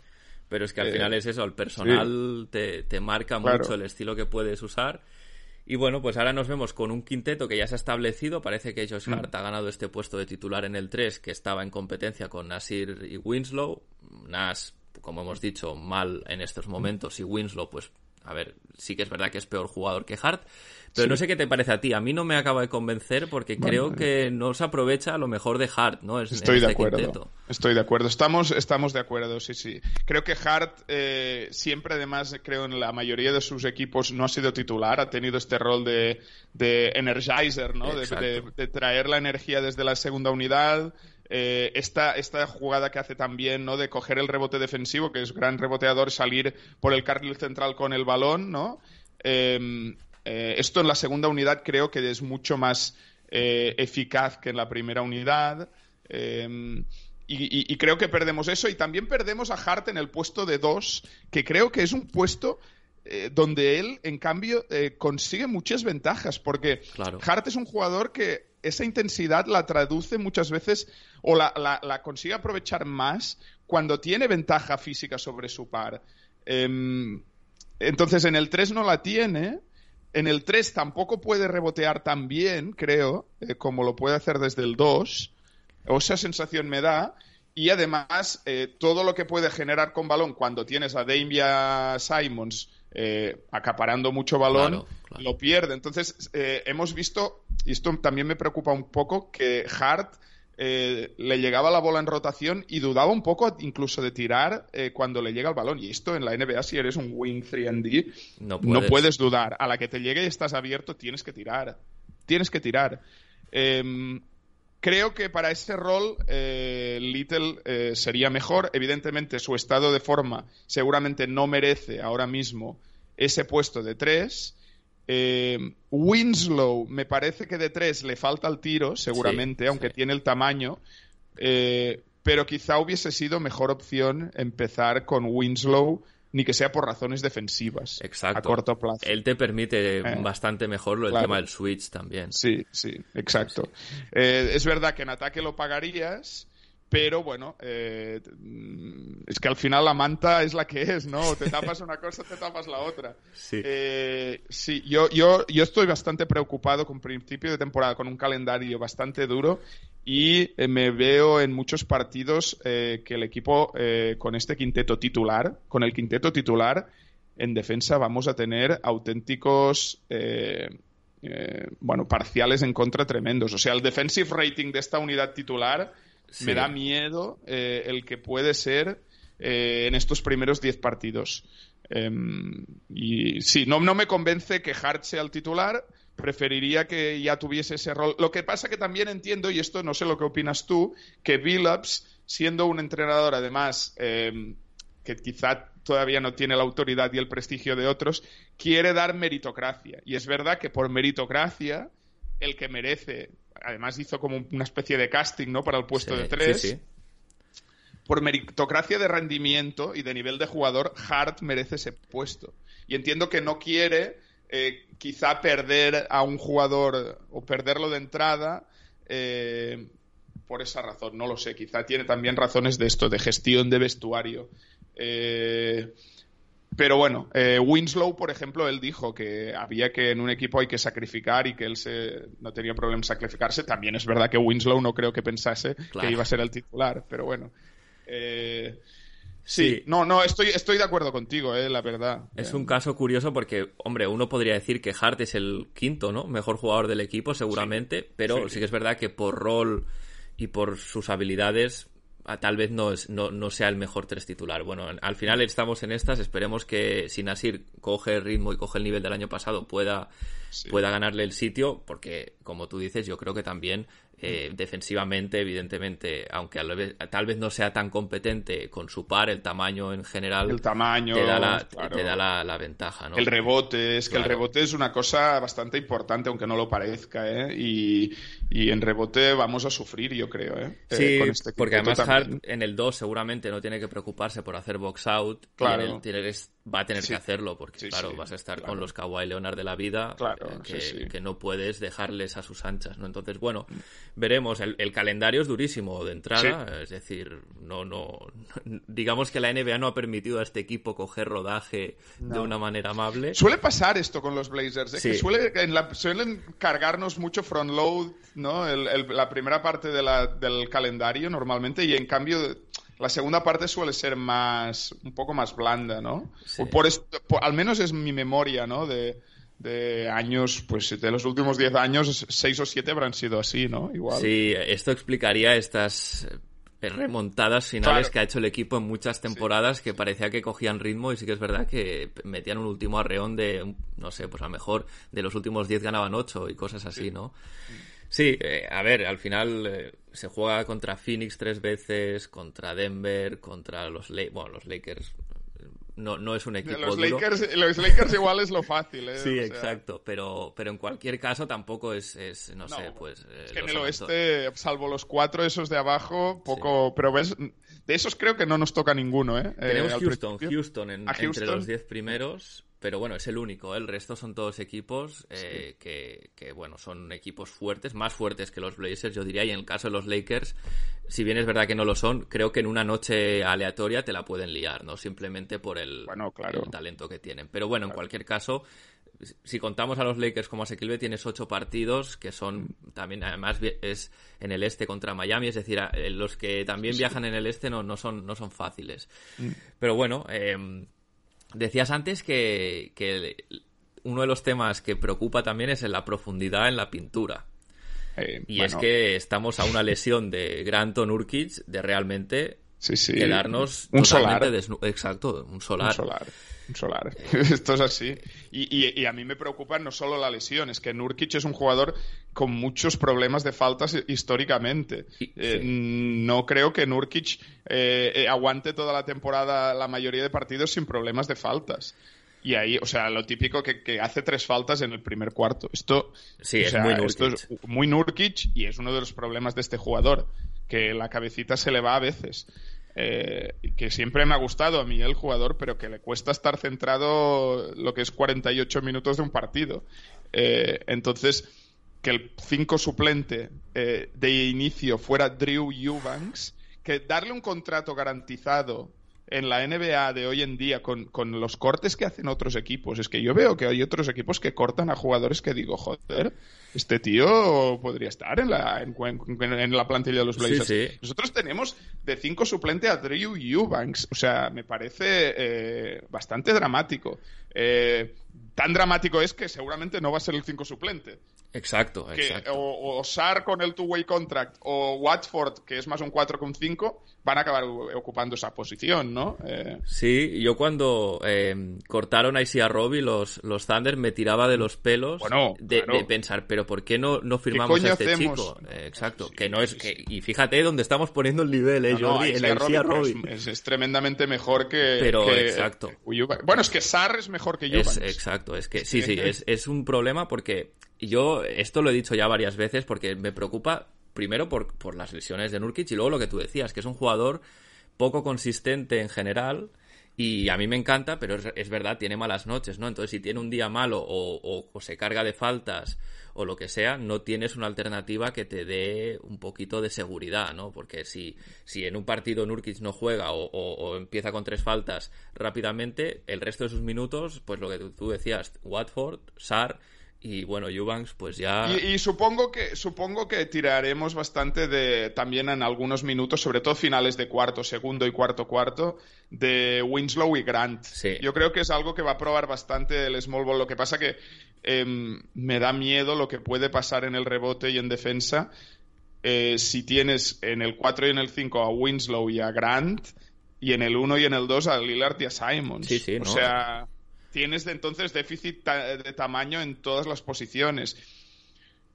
Pero es que al Eh, final es eso, el personal te, te marca Claro. mucho el estilo que puedes usar. Y bueno, pues ahora nos vemos con un quinteto que ya se ha establecido. Parece que Josh Mm. Hart ha ganado este puesto de titular en el 3, que estaba en competencia con Nasir y Winslow. Nas, como hemos dicho, mal en estos momentos. Y Winslow, pues, a ver, sí que es verdad que es peor jugador que Hart. Pero no sé qué te parece a ti. A mí no me acaba de convencer porque creo que no se aprovecha lo mejor de Hart, ¿no? Es- Estoy de este acuerdo. quinteto. Estoy de acuerdo. Estamos, estamos de acuerdo, sí, sí. Creo que Hart eh, siempre, además, creo en la mayoría de sus equipos no ha sido titular, ha tenido este rol de, de energizer, ¿no? De, de- de traer la energía desde la segunda unidad. Eh, esta, esta jugada que hace también, ¿no? De coger el rebote defensivo, que es gran reboteador, salir por el carril central con el balón, ¿no? Eh, eh, esto en la segunda unidad creo que es mucho más eh, eficaz que en la primera unidad. Eh, y, y- y creo que perdemos eso. Y también perdemos a Hart en el puesto de dos, que creo que es un puesto eh, donde él, en cambio, eh, consigue muchas ventajas. Porque Claro. Hart es un jugador que esa intensidad la traduce muchas veces o la, consigue aprovechar más cuando tiene ventaja física sobre su par. Em, entonces, en el 3 no la tiene. En el 3 tampoco puede rebotear tan bien, creo, eh, como lo puede hacer desde el 2. O esa sensación me da. Y además, eh, todo lo que puede generar con balón cuando tienes a Damia Simons eh, acaparando mucho balón, Claro, claro. lo pierde. Entonces, eh, hemos visto, y esto también me preocupa un poco, que Hart eh, le llegaba la bola en rotación y dudaba un poco incluso de tirar eh, cuando le llega el balón. Y esto en la NBA, si eres un wing 3D, No no puedes. puedes dudar. A la que te llegue y estás abierto, tienes que tirar. Tienes que tirar. Em, creo que para ese rol eh, Little eh, sería mejor. Evidentemente, su estado de forma seguramente no merece ahora mismo ese puesto de tres. Eh, Winslow, me parece que de tres le falta el tiro, seguramente, Sí, aunque sí. tiene el tamaño. Pero quizá hubiese sido mejor opción empezar con Winslow, ni que sea por razones defensivas Exacto. a corto plazo. Él te permite Eh, bastante mejor lo del claro. tema del switch también. Sí, sí, exacto. Eh, es verdad que en ataque lo pagarías, pero bueno, eh, mm, es que al final la manta es la que es, ¿no? Te [LAUGHS] tapas una cosa, te tapas la otra. Sí. Eh, sí, yo, yo, yo estoy bastante preocupado con principio de temporada, con un calendario bastante duro y eh, me veo en muchos partidos eh, que el equipo con este quinteto titular, con el quinteto titular, en defensa vamos a tener auténticos bueno, parciales en contra tremendos. O sea, el defensive rating de esta unidad titular Me da miedo eh, el que puede ser eh, en estos primeros 10 partidos. Em, y sí, no, no me convence que Hart sea el titular. Preferiría que ya tuviese ese rol. Lo que pasa que también entiendo, y esto no sé lo que opinas tú, que Billups, siendo un entrenador además em, que quizá todavía no tiene la autoridad y el prestigio de otros, quiere dar meritocracia. Y es verdad que por meritocracia, el que merece, además hizo como una especie de casting, ¿no? Para el puesto Sí, de tres. sí, sí. Por meritocracia de rendimiento y de nivel de jugador, Hart merece ese puesto. Y entiendo que no quiere eh, quizá perder a un jugador o perderlo de entrada eh, por esa razón. No lo sé. Quizá tiene también razones de esto, de gestión de vestuario. Eh, pero bueno, eh, Winslow, por ejemplo, él dijo que había que en un equipo hay que sacrificar y que él se, no tenía problema en sacrificarse. También es verdad que Winslow no creo que pensase Claro. que iba a ser el titular, pero bueno. Eh, sí, Sí. no, no, estoy, estoy de acuerdo contigo, eh, la verdad. Es Eh, un caso curioso porque, hombre, uno podría decir que Hart es el quinto, ¿no? Mejor jugador del equipo, seguramente, pero sí. Sí. que es verdad que por rol y por sus habilidades tal vez no, es, no, no sea el mejor tres titular. Bueno, al final estamos en estas, esperemos que si Nasir coge el ritmo y coge el nivel del año pasado pueda, pueda ganarle el sitio, porque como tú dices, yo creo que también eh, defensivamente, evidentemente, aunque tal vez no sea tan competente con su par, el tamaño en general el tamaño, te da la, te da la, ventaja. ¿no? El rebote, es que el rebote es una cosa bastante importante, aunque no lo parezca. ¿eh? Y, en rebote vamos a sufrir, yo creo. ¿eh? eh sí, este porque además Hart en el 2 seguramente no tiene que preocuparse por hacer box out. Claro. tiene va a tener que hacerlo, porque claro, vas a estar con los Kawhi Leonard de la vida, que, que, no puedes dejarles a sus anchas. ¿no? Entonces, bueno veremos. El, calendario es durísimo de entrada, es decir, no, no, [LAUGHS] digamos que la NBA no ha permitido a este equipo coger rodaje de una manera amable. Suele pasar esto con los Blazers, ¿eh? que suele, suelen cargarnos mucho front load, ¿no? la primera parte del calendario normalmente y en cambio la segunda parte suele ser más un poco más blanda, ¿no? Por, al menos es mi memoria, ¿no? De, de años, pues de los últimos 10 años, 6 o 7 habrán sido así, ¿no? Igual. Sí, esto explicaría estas remontadas finales que ha hecho el equipo en muchas temporadas que parecía que cogían ritmo y sí que es verdad que metían un último arreón de, no sé, pues a lo mejor de los últimos 10 ganaban 8 y cosas así, ¿no? Sí, eh, a ver, al final eh, se juega contra Phoenix tres veces, contra Denver, contra los, bueno, los Lakers no, no es un equipo los duro. Lakers, los Lakers igual es lo fácil, ¿eh? [LAUGHS] Sí, exacto, pero, pero en cualquier caso tampoco es, es no, sé, pues... Eh, es que en el oeste, salvo los cuatro esos de abajo, poco... Pero ves, de esos creo que no nos toca ninguno, ¿eh? Tenemos Houston, Houston, en, entre los diez primeros, pero bueno, es el único. ¿eh? El resto son todos equipos eh, que, que, bueno, son equipos fuertes, más fuertes que los Blazers, yo diría. Y en el caso de los Lakers, si bien es verdad que no lo son, creo que en una noche aleatoria te la pueden liar, ¿no? Simplemente por el, bueno, claro. el talento que tienen. Pero bueno, en cualquier caso, si contamos a los Lakers como asequible, tienes ocho partidos que son también, además, es en el este contra Miami, es decir, los que también viajan en el este no, no, son, no son fáciles. Mm. Pero bueno, eh, Decías antes que, uno de los temas que preocupa también es en la profundidad en la pintura. Eh, y es que estamos a una lesión de Granton Urkic de realmente quedarnos un solar. Exacto, un solar. Un solar. Un solar. [LAUGHS] Esto es así. Y, a mí me preocupa no solo la lesión, es que Nurkic es un jugador con muchos problemas de faltas históricamente. Eh, no creo que Nurkic eh, aguante toda la temporada la mayoría de partidos sin problemas de faltas. Y ahí, o sea, lo típico que, hace tres faltas en el primer cuarto. Esto, sí, es, muy esto es muy Nurkic y es uno de los problemas de este jugador, que la cabecita se le va a veces. Eh, que siempre me ha gustado a mí el jugador, pero que le cuesta estar centrado lo que es 48 minutos de un partido. Eh, entonces, que el 5 suplente eh, de inicio fuera Drew Eubanks, que darle un contrato garantizado en la NBA de hoy en día con, con, los cortes que hacen otros equipos. Es que yo veo que hay otros equipos que cortan a jugadores que digo, joder, este tío podría estar en la, en, la plantilla de los Blazers. Nosotros tenemos de cinco suplente a Drew Eubanks. O sea, me parece eh, bastante dramático. Eh, tan dramático es que seguramente no va a ser el 5 suplente. Exacto, exacto. O, Sar con el two-way contract o Watford, que es más un 4 con 5, van a acabar ocupando esa posición, ¿no? Eh... Sí, yo cuando eh, cortaron a Isia Robbie, los, los Thunder, me tiraba de los pelos de, pensar, pero ¿por qué no, no firmamos a este chico? Eh, exacto, que no es... Que, y fíjate dónde estamos poniendo el nivel, ¿eh, Jordi? en Isia Robbie. Es, tremendamente mejor que... Pero, exacto. bueno, es que Sar es mejor que Eubanks. exacto, es que sí, sí, es, es un problema porque yo esto lo he dicho ya varias veces porque me preocupa primero por, por las lesiones de Nurkic y luego lo que tú decías, que es un jugador poco consistente en general y a mí me encanta, pero es, verdad, tiene malas noches, ¿no? Entonces, si tiene un día malo o, o, se carga de faltas o lo que sea, no tienes una alternativa que te dé un poquito de seguridad, ¿no? Porque si, si en un partido Nurkic no juega o, o, empieza con tres faltas rápidamente, el resto de sus minutos, pues lo que tú decías, Watford, Sar y bueno, Eubanks, pues ya. Y, supongo que supongo que tiraremos bastante de también en algunos minutos, sobre todo finales de cuarto, segundo y cuarto cuarto, de Winslow y Grant. Yo creo que es algo que va a probar bastante el small ball. Lo que pasa que em, me da miedo lo que puede pasar en el rebote y en defensa eh, si tienes en el 4 y en el 5 a Winslow y a Grant, y en el 1 y en el 2 a Lillard y a Simons. Sí, sí, o no. sea, tienes entonces déficit ta- de tamaño en todas las posiciones.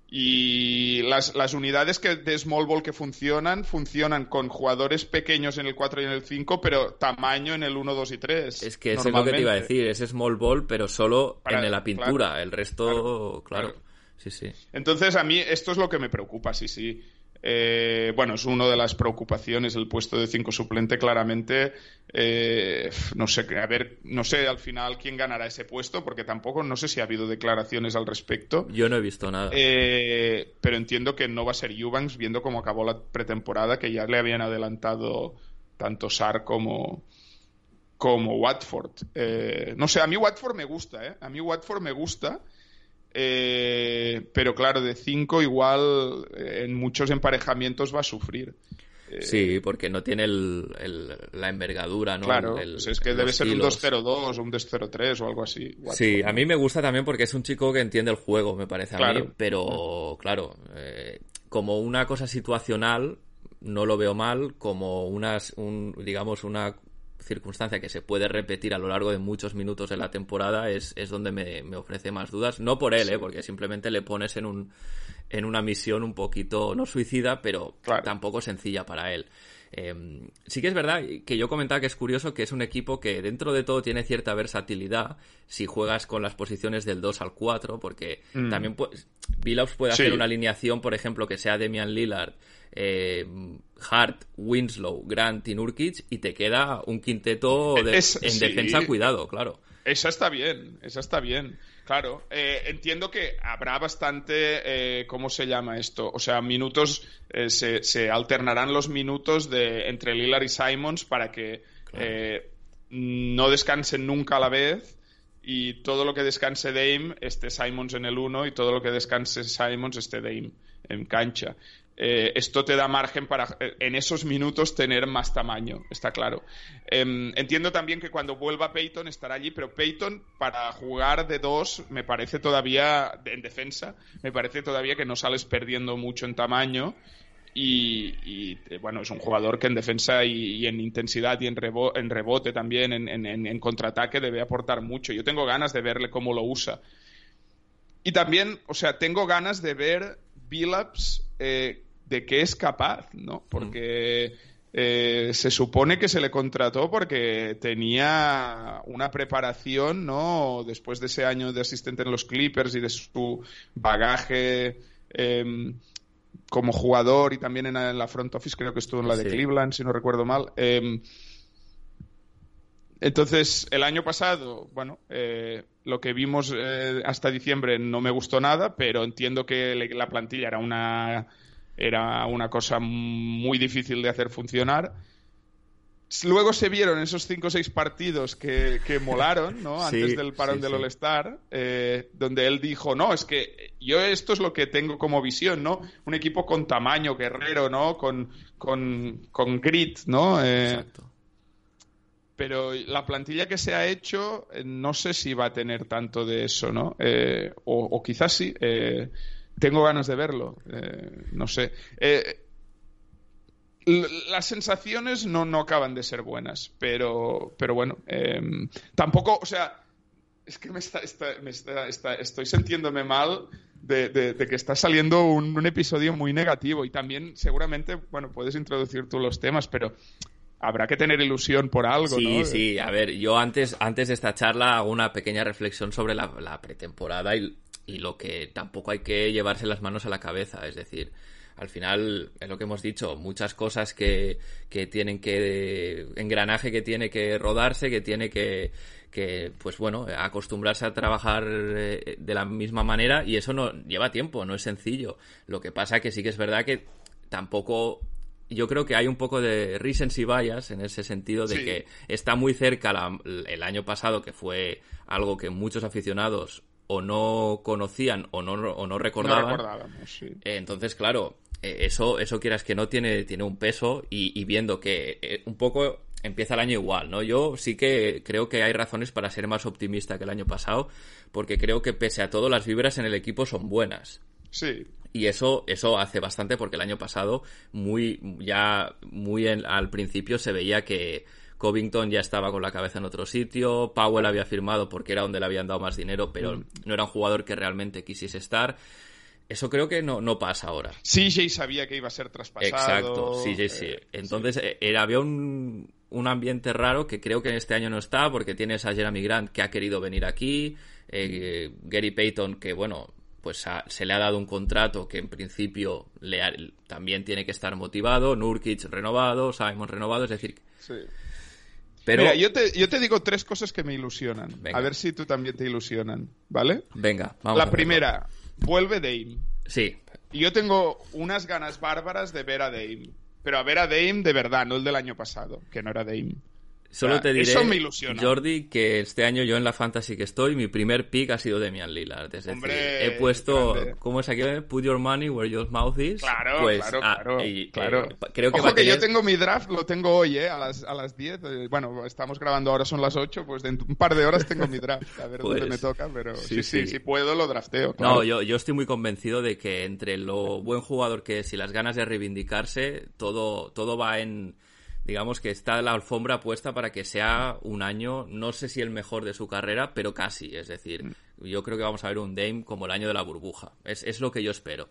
Y las, las unidades que, de small ball que funcionan, funcionan con jugadores pequeños en el 4 y en el 5, pero tamaño en el 1, 2 y 3. Es que eso es lo que te iba a decir, es small ball, pero solo Para- en la pintura. claro, el resto, claro, claro. claro. Sí, sí. Entonces, a mí esto es lo que me preocupa, sí, sí. Eh, bueno, es una de las preocupaciones el puesto de 5 suplente, claramente. Eh, no sé, a ver, no sé al final quién ganará ese puesto, porque tampoco, no sé si ha habido declaraciones al respecto. Yo no he visto nada. Eh, pero entiendo que no va a ser Eubanks, viendo cómo acabó la pretemporada, que ya le habían adelantado tanto Sar como, como Watford. No sé, a mí Watford me gusta, ¿eh? A mí Watford me gusta. Eh, pero claro, de 5 igual eh, en muchos emparejamientos va a sufrir. Sí, porque no tiene el, el- la envergadura, ¿no? Claro, El- pues es que debe ser un kilos. 2-0-2 o un 2-0-3 o algo así. Watford. Sí, a mí me gusta también porque es un chico que entiende el juego, me parece a mí. Claro. Pero, claro, eh, como una cosa situacional, no lo veo mal. Como unas, un, digamos, una circunstancia que se puede repetir a lo largo de muchos minutos de la temporada es, es donde me, me ofrece más dudas. No por él, ¿eh? porque simplemente le pones en un en una misión un poquito, no suicida, pero Claro. tampoco sencilla para él. Eh, sí que es verdad que yo comentaba que es curioso que es un equipo que dentro de todo tiene cierta versatilidad si juegas con las posiciones del 2 al 4, porque Mm. también pues, Billups puede Sí. hacer una alineación, por ejemplo, que sea Demian Lillard, eh, Hart, Winslow, Grant y Nurkic, y te queda un quinteto de- Es- en sí. defensa, cuidado, claro. Esa está bien, esa está bien. Claro, eh, entiendo que habrá bastante, eh, ¿cómo se llama esto? O sea, minutos, eh, se, se alternarán los minutos de, entre Lillard y Simons para que no descansen nunca a la vez y todo lo que descanse Dame esté Simons en el 1 y todo lo que descanse Simons esté Dame en cancha. Eh, esto te da margen para eh, en esos minutos tener más tamaño, está claro. Em, entiendo también que cuando vuelva Peyton estará allí, pero Peyton para jugar de dos me parece todavía, en defensa, me parece todavía que no sales perdiendo mucho en tamaño y, eh, bueno, es un jugador que en defensa y, en intensidad y en, rebo- en rebote también, en, contraataque debe aportar mucho. Yo tengo ganas de verle cómo lo usa. Y también, o sea, tengo ganas de ver Billups de qué es capaz, ¿no? Porque eh, se supone que se le contrató porque tenía una preparación, ¿no? Después de ese año de asistente en los Clippers y de su bagaje eh, como jugador y también en la, front office, creo que estuvo en la de Sí. Cleveland, si no recuerdo mal. Eh, entonces, el año pasado, bueno, eh, lo que vimos eh, hasta diciembre no me gustó nada, pero entiendo que la plantilla era una, era una cosa muy difícil de hacer funcionar. Luego se vieron esos cinco o seis partidos que, que [LAUGHS] molaron, ¿no? Sí, Antes del parón sí, del. All-Star, eh, donde él dijo, no, es que yo esto es lo que tengo como visión, ¿no? Un equipo con tamaño, guerrero, ¿no? Con, con, con grit, ¿no? Eh, Exacto. pero la plantilla que se ha hecho eh, no sé si va a tener tanto de eso, ¿no? Eh, o, o quizás sí. Tengo ganas de verlo. eh, no sé. Eh, las sensaciones no, no acaban de ser buenas, pero, pero bueno, eh, tampoco, o sea, es que me está, está- me está- está- estoy sintiéndome mal de, de- de que está saliendo un, un episodio muy negativo y también seguramente, bueno, puedes introducir tú los temas, pero habrá que tener ilusión por algo, Sí, ¿no? sí, a ver, yo antes, antes de esta charla hago una pequeña reflexión sobre la, la pretemporada y, y lo que tampoco hay que llevarse las manos a la cabeza, es decir, al final es lo que hemos dicho, muchas cosas que, que tienen que, engranaje que tiene que rodarse, que tiene que, que, pues bueno, acostumbrarse a trabajar eh, de la misma manera y eso no lleva tiempo, no es sencillo. Lo que pasa que sí que es verdad que tampoco yo creo que hay un poco de recency bias en ese sentido de Sí. que está muy cerca la- el año pasado, que fue algo que muchos aficionados o no conocían o no, o no No recordaban. recordábamos, sí. Eh, Entonces, claro, eh, eso, eso quieras que no tiene, tiene un peso y, y viendo que eh, un poco empieza el año igual, ¿no? Yo sí que creo que hay razones para ser más optimista que el año pasado, porque creo que pese a todo las vibras en el equipo son buenas. Sí. Y eso, eso hace bastante porque el año pasado, muy, ya muy en- al principio se veía que Covington ya estaba con la cabeza en otro sitio, Powell había firmado porque era donde le habían dado más dinero, pero no era un jugador que realmente quisiese estar. Eso creo que no, no pasa ahora. CJ sabía que iba a ser traspasado. Exacto, sí, sí, sí. eh, Entonces eh, era, había un, un ambiente raro que creo que en este año no está porque tienes a Jeremy Grant que ha querido venir aquí, eh, Gary Payton que bueno, pues ha- se le ha dado un contrato que en principio le ha- también tiene que estar motivado, Nurkic renovado, Simon renovado, es decir, sí. Pero Mira, yo te, yo te digo tres cosas que me ilusionan. Venga. A ver si tú también te ilusionan, ¿vale? venga, vamos. La primera, vuelve Dame. Sí, Y yo tengo unas ganas bárbaras de ver a Dame. Pero a ver a Dame de verdad, no el del año pasado, que no era Dame. Solo te diré, eso me ilusiona. Jordi, que este año yo en la fantasy que estoy, mi primer pick ha sido Demian Lillard. Es decir, Hombre, he puesto, grande. ¿cómo es aquí? Put your money where your mouth is. Claro, Pues, claro, ah, claro. y, eh, creo que Ojo que yo tengo mi draft, lo tengo hoy, ¿eh? A las, a las 10. eh, bueno, estamos grabando ahora, son las 8, pues dentro de un par de horas tengo mi draft. A ver Pues, dónde me toca, pero sí, sí, sí, sí. si puedo lo drafteo. claro. No, yo, yo estoy muy convencido de que entre lo buen jugador que es y las ganas de reivindicarse, todo, todo va en, digamos que está la alfombra puesta para que sea un año, no sé si el mejor de su carrera, pero casi. Es decir, Mm. yo creo que vamos a ver un Dame como el año de la burbuja. Es, es lo que yo espero.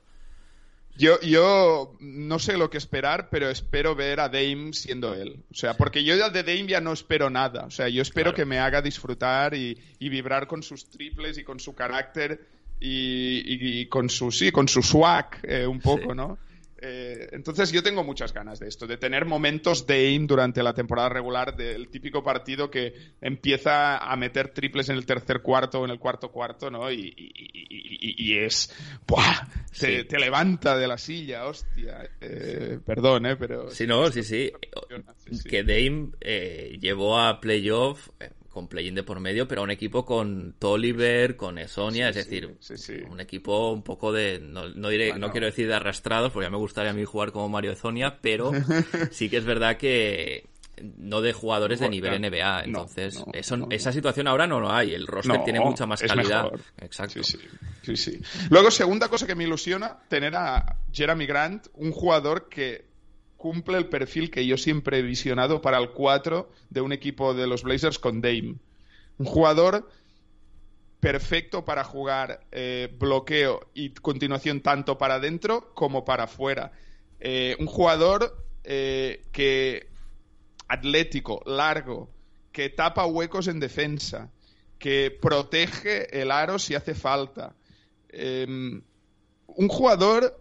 Yo, yo no sé lo que esperar, pero espero ver a Dame siendo él. O sea, porque yo de Dame ya no espero nada. O sea, yo espero Claro. que me haga disfrutar y, y vibrar con sus triples y con su carácter y, y- y con su sí, con su swag eh, un poco, Sí. ¿no? Eh, entonces yo tengo muchas ganas de esto, de tener momentos Dame durante la temporada regular del típico partido que empieza a meter triples en el tercer cuarto o en el cuarto cuarto, ¿no? Y, y- y- y- y es... ¡buah! Te, Sí. te levanta de la silla, hostia. Eh, perdón, ¿eh? Pero... Sí, no, sí, sí. Que Dame eh, llevó a playoff con play-in de por medio, pero a un equipo con Tolliver, con Esonia, Sí, es decir, sí, sí. un equipo un poco de, no, no diré, Bueno. no quiero decir de arrastrados, porque ya me gustaría a mí jugar como Mario Ezonia, pero [LAUGHS] sí que es verdad que no de jugadores de nivel NBA, entonces no, eso, no, esa situación ahora no lo hay, el roster tiene mucha más calidad. Exacto. Sí, sí. Luego, segunda cosa que me ilusiona, tener a Jeremy Grant, un jugador que cumple el perfil que yo siempre he visionado para el 4 de un equipo de los Blazers con Dame. Un jugador perfecto para jugar eh, bloqueo y continuación tanto para adentro como para afuera. Eh, un jugador eh, que atlético, largo, que tapa huecos en defensa, que protege el aro si hace falta. Eh, un jugador,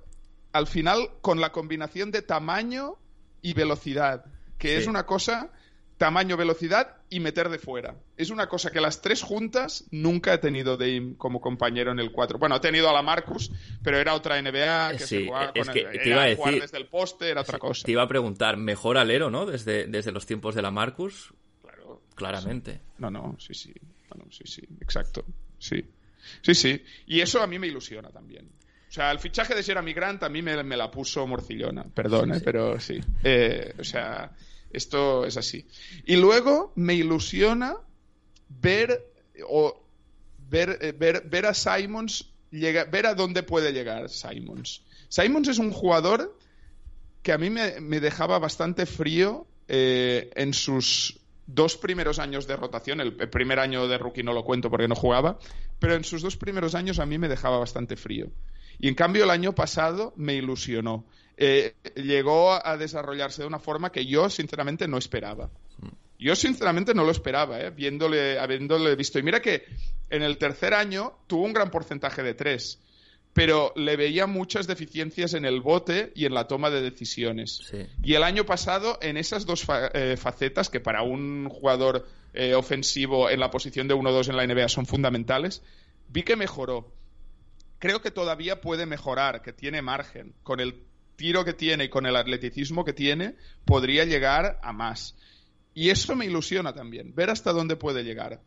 al final, con la combinación de tamaño y velocidad, que Sí. es una cosa, tamaño, velocidad y meter de fuera. Es una cosa que las tres juntas nunca he tenido Dame como compañero en el 4. Bueno, he tenido a la Marcus, pero era otra NBA que Sí, se jugaba es con que el, te iba a jugar desde el poste, era otra cosa. Te iba a preguntar, ¿mejor alero, no? Desde, desde los tiempos de la Marcus, Claro. claramente. No, no, sí, sí. No, no, sí, sí, exacto. Sí. Sí, sí. Y eso a mí me ilusiona también. O sea, el fichaje de Jeremy Grant a mí me, me la puso morcillona. Perdón, ¿eh? pero sí. Eh, o sea, esto es así. Y luego me ilusiona ver o ver, eh, ver, ver a Simons llega, ver a dónde puede llegar Simons. Simons es un jugador que a mí me, me dejaba bastante frío eh, en sus dos primeros años de rotación. El, el primer año de rookie no lo cuento porque no jugaba, pero en sus dos primeros años a mí me dejaba bastante frío. Y en cambio el año pasado me ilusionó. Eh, llegó a desarrollarse de una forma que yo sinceramente no esperaba. Yo sinceramente no lo esperaba, ¿eh? Viéndole, habiéndole visto. Y mira que en el tercer año tuvo un gran porcentaje de tres, pero le veía muchas deficiencias en el bote y en la toma de decisiones. Sí. Y el año pasado, en esas dos fa- eh, facetas, que para un jugador eh, ofensivo en la posición de 1-2 en la NBA son fundamentales, vi que mejoró. Creo que todavía puede mejorar, que tiene margen. Con el tiro que tiene y con el atleticismo que tiene, podría llegar a más. Y eso me ilusiona también, ver hasta dónde puede llegar.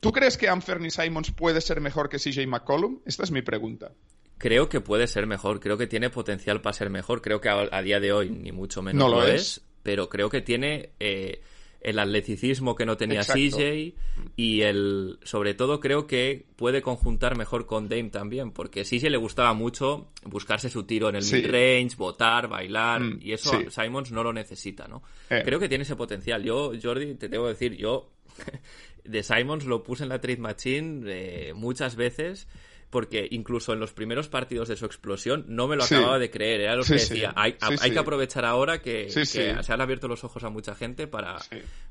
¿Tú crees que Anthony Simons puede ser mejor que CJ McCollum? Esta es mi pregunta. Creo que puede ser mejor, creo que tiene potencial para ser mejor. Creo que a, a día de hoy ni mucho menos No lo, lo es. es. pero creo que tiene. eh, el atleticismo que no tenía Exacto. CJ y el sobre todo creo que puede conjuntar mejor con Dame también porque CJ le gustaba mucho buscarse su tiro en el Sí. mid-range, botar, bailar Mm, y eso sí. Simons no lo necesita, ¿no? Eh. Creo que tiene ese potencial. Yo, Jordi, te debo decir, yo [LAUGHS] de Simons lo puse en la trade machine eh, muchas veces porque incluso en los primeros partidos de su explosión no me lo Sí. acababa de creer. Era lo Sí, que decía, hay, Sí, hay que aprovechar ahora que, se han abierto los ojos a mucha gente para,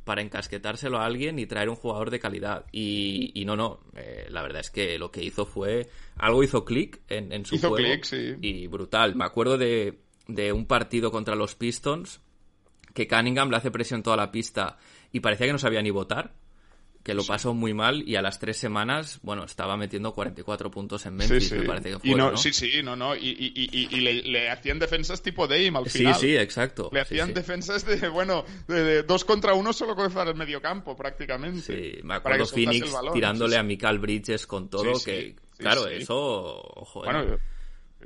para encasquetárselo a alguien y traer un jugador de calidad. Y, y no, no, eh, la verdad es que lo que hizo fue, algo hizo clic en, en su Hizo juego y brutal. Me acuerdo de, de un partido contra los Pistons que Cunningham le hace presión toda la pista y parecía que no sabía ni votar, que lo pasó muy mal y a las tres semanas, bueno, estaba metiendo 44 puntos en Memphis, Sí, sí. me parece que y fue, no, ¿no? Sí, sí, no, no. Y, y- y- y- y le, le hacían defensas tipo Dame al Sí, final. sí, exacto. Le Sí, hacían sí. defensas de, bueno, de, de dos contra uno solo con el medio campo, prácticamente. Sí, me Para acuerdo Phoenix tirándole sí, a Mikael Bridges con todo, Sí, sí, que, sí, claro, sí. eso, ojo, eh. Bueno, sí,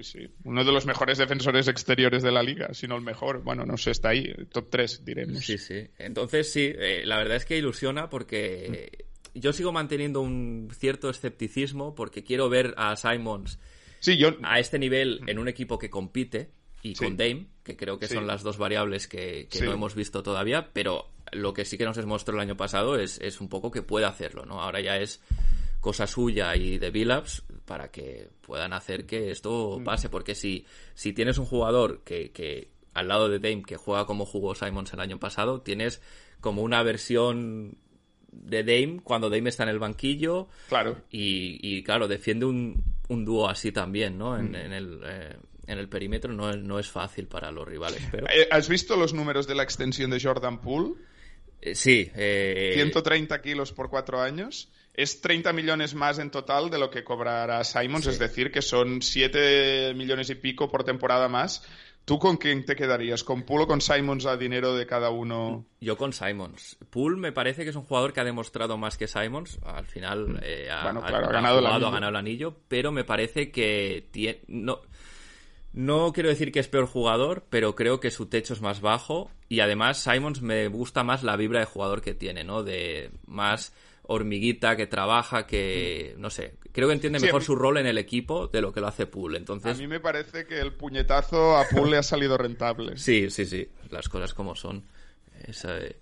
sí. Uno de los mejores defensores exteriores de la liga, si no el mejor. Bueno, no sé, está ahí, top 3, diremos. Sí, sí. Entonces, sí, eh, la verdad es que ilusiona porque Mm. yo sigo manteniendo un cierto escepticismo porque quiero ver a Simons Sí, yo... a este nivel en un equipo que compite y Sí. con Dame, que creo que Sí. son las dos variables que, no hemos visto todavía, pero lo que sí que nos demostró el año pasado es, es un poco que puede hacerlo, ¿no? Ahora ya es cosa suya y de Billups para que puedan hacer que esto Mm. pase, porque si, si tienes un jugador que, que al lado de Dame que juega como jugó Simons el año pasado, tienes como una versión de Dame cuando Dame está en el banquillo Claro. y, y, claro, defiende un, un dúo así también, ¿no? Mm. En, en el, eh, en el perímetro no es, no es fácil para los rivales, pero... Eh, ¿Has visto los números de la extensión de Jordan Poole? Eh, sí, eh, 130 kilos por cuatro años. Es 30 millones más en total de lo que cobrará Simons, es decir, que son 7 millones y pico por temporada más. ¿Tú con quién te quedarías? ¿Con Poole o con Simons a dinero de cada uno? yo con Simons. Poole me parece que es un jugador que ha demostrado más que Simons. Al final eh, ha, Bueno, ha- claro, ha ha ganado el jugado, anillo. ha ganado el anillo, pero me parece que tie- no, no quiero decir que es peor jugador, pero creo que su techo es más bajo y además Simons me gusta más la vibra de jugador que tiene, ¿no? De más hormiguita que trabaja, que no sé, creo que entiende. Sí, a mejor su rol en el equipo de lo que lo hace Poole. A Entonces, mí me parece que el puñetazo a Poole le ha salido rentable. [LAUGHS] Sí, sí, sí, las cosas como son. Es, eh,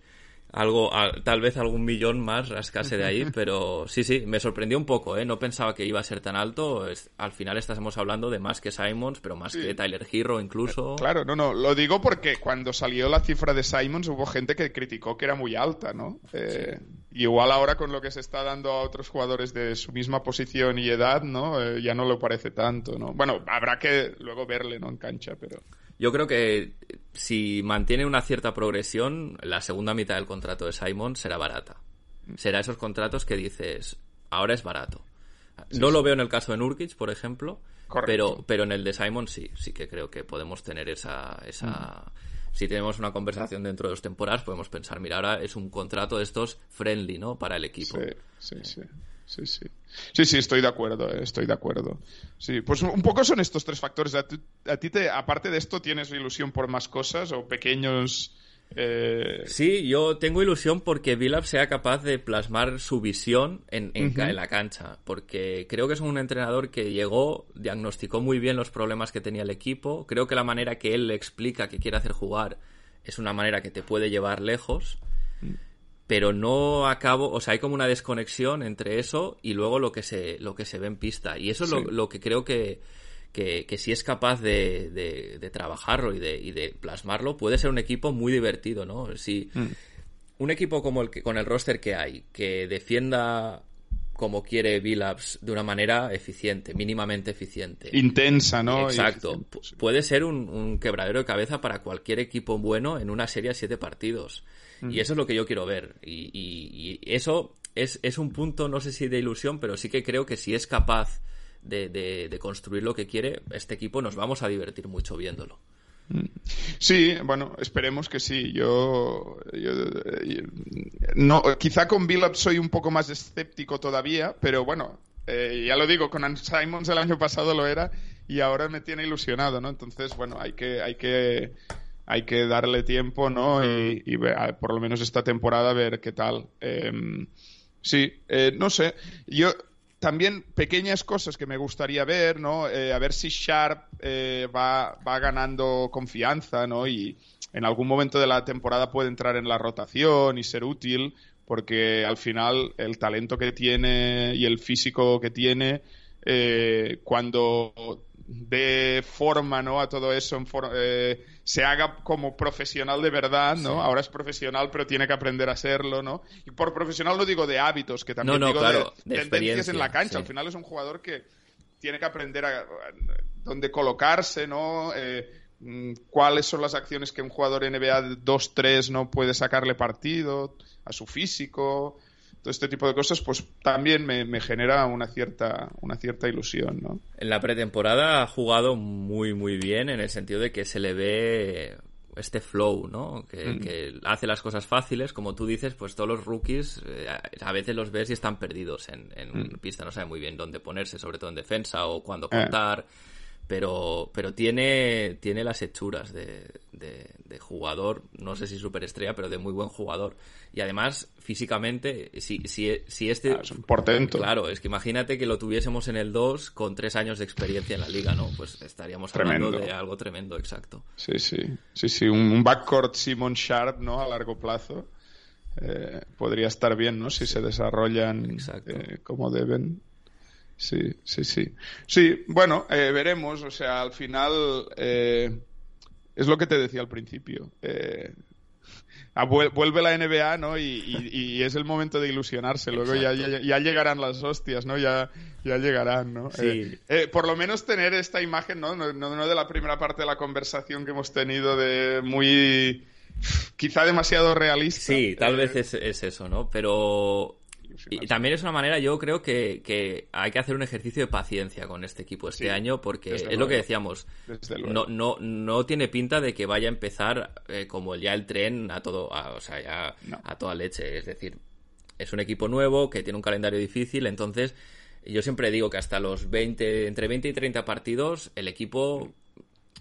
algo, a- tal vez algún millón más rascase de ahí, pero sí, sí, me sorprendió un poco, ¿eh? No pensaba que iba a ser tan alto. Es- al final estamos hablando de más que Simons, pero más que Tyler Hero incluso. Claro, no, no, lo digo porque cuando salió la cifra de Simons hubo gente que criticó que era muy alta, ¿no? Eh, igual ahora con lo que se está dando a otros jugadores de su misma posición y edad, ¿no? Eh, ya no lo parece tanto, ¿no? Bueno, habrá que luego verle, ¿no? En cancha, pero... Yo creo que si mantiene una cierta progresión, la segunda mitad del contrato de Simon será barata. Será esos contratos que dices, ahora es barato. no lo veo en el caso de Nurkic, por ejemplo, Correcto. pero, pero en el de Simon sí, sí que creo que podemos tener esa... esa... Si tenemos una conversación dentro de dos temporadas, podemos pensar, mira, ahora es un contrato de estos friendly, ¿no? Para el equipo. Sí, sí, sí. Sí, sí. Sí, estoy de acuerdo, eh, estoy de acuerdo. Sí, pues un poco son estos tres factores. ¿A ti, a ti te, aparte de esto, tienes ilusión por más cosas o pequeños... eh, Sí, yo tengo ilusión porque Billups sea capaz de plasmar su visión en, en ca- en la cancha, porque creo que es un entrenador que llegó, diagnosticó muy bien los problemas que tenía el equipo, creo que la manera que él le explica que quiere hacer jugar es una manera que te puede llevar lejos, pero no acabo, o sea, hay como una desconexión entre eso y luego lo que se, lo que se ve en pista, y eso es Sí. lo, lo que creo que, que, que si es capaz de, de- de trabajarlo y de, y de plasmarlo, puede ser un equipo muy divertido, ¿no? Si un equipo como el que, con el roster que hay, que defienda como quiere Billups de una manera eficiente, mínimamente eficiente. intensa, ¿no? Exacto. Puede ser un, un quebradero de cabeza para cualquier equipo bueno en una serie a siete partidos. Y eso es lo que yo quiero ver. Y, y- y eso es, es un punto, no sé si de ilusión, pero sí que creo que si es capaz de, de- de construir lo que quiere, este equipo nos vamos a divertir mucho viéndolo. Sí, bueno, esperemos que sí. Yo, yo- yo- no, quizá con Billups soy un poco más escéptico todavía, pero bueno, eh, ya lo digo, con Ann Simons el año pasado lo era y ahora me tiene ilusionado, ¿no? Entonces, bueno, hay que, hay que, hay que darle tiempo, ¿no? Y, y ve- a- por lo menos esta temporada ver qué tal. Em, sí, eh, no sé. Yo también pequeñas cosas que me gustaría ver, ¿no? Eh, a ver si Sharp eh, va, va ganando confianza, ¿no? Y en algún momento de la temporada puede entrar en la rotación y ser útil, porque al final el talento que tiene y el físico que tiene, eh, cuando dé forma ¿no? a todo eso, en eh, se haga como profesional de verdad, ¿no? Ahora es profesional, pero tiene que aprender a serlo, ¿no? Y por profesional no digo de hábitos, que también No, no, digo claro, de, de tendencias en la cancha. sí. Al final es un jugador que tiene que aprender a, a dónde colocarse, ¿no? Eh, mm, cuáles son las acciones que un jugador NBA 2-3 no puede sacarle partido, a su físico, todo este tipo de cosas, pues también me, me genera una cierta, una cierta ilusión, ¿no? En la pretemporada ha jugado muy, muy bien en el sentido de que se le ve este flow, ¿no? Que, Mm. que hace las cosas fáciles, como tú dices, pues todos los rookies eh, a veces los ves y están perdidos en, en Mm. pista, no sabe muy bien dónde ponerse, sobre todo en defensa o cuándo Eh. Pero, pero tiene, tiene las hechuras de, de, de jugador, no sé si superestrella, pero de muy buen jugador. Y además, físicamente, si, si, si este... Ah, es un portento. Claro, es que imagínate que lo tuviésemos en el 2 con tres años de experiencia en la liga, ¿no? Pues estaríamos hablando de algo tremendo, exacto. Sí, sí, sí, sí, un, backcourt Simon Sharp, ¿no? A largo plazo. Eh, podría estar bien, ¿no? Si se desarrollan eh, como deben. Sí, sí, sí. Sí, bueno, eh, veremos. O sea, al final eh, es lo que te decía al principio. Eh, ah, vuel- vuelve la NBA, ¿no? Y, y- y es el momento de ilusionarse. Luego ya, Exacto. ya, ya llegarán las hostias, ¿no? Ya, ya llegarán, ¿no? Sí. Eh, eh, por lo menos tener esta imagen, ¿no? No, no- no de la primera parte de la conversación que hemos tenido de muy... quizá demasiado realista. Sí, tal Eh, vez es, es eso, ¿no? Pero... Y también es una manera, yo creo que, que hay que hacer un ejercicio de paciencia con este equipo este Sí, año, porque es lo que decíamos, no, no, no tiene pinta de que vaya a empezar eh, como ya el tren a todo, a- o sea, ya No. a toda leche. Es decir, es un equipo nuevo que tiene un calendario difícil, entonces yo siempre digo que hasta los 20, entre 20 y 30 partidos, el equipo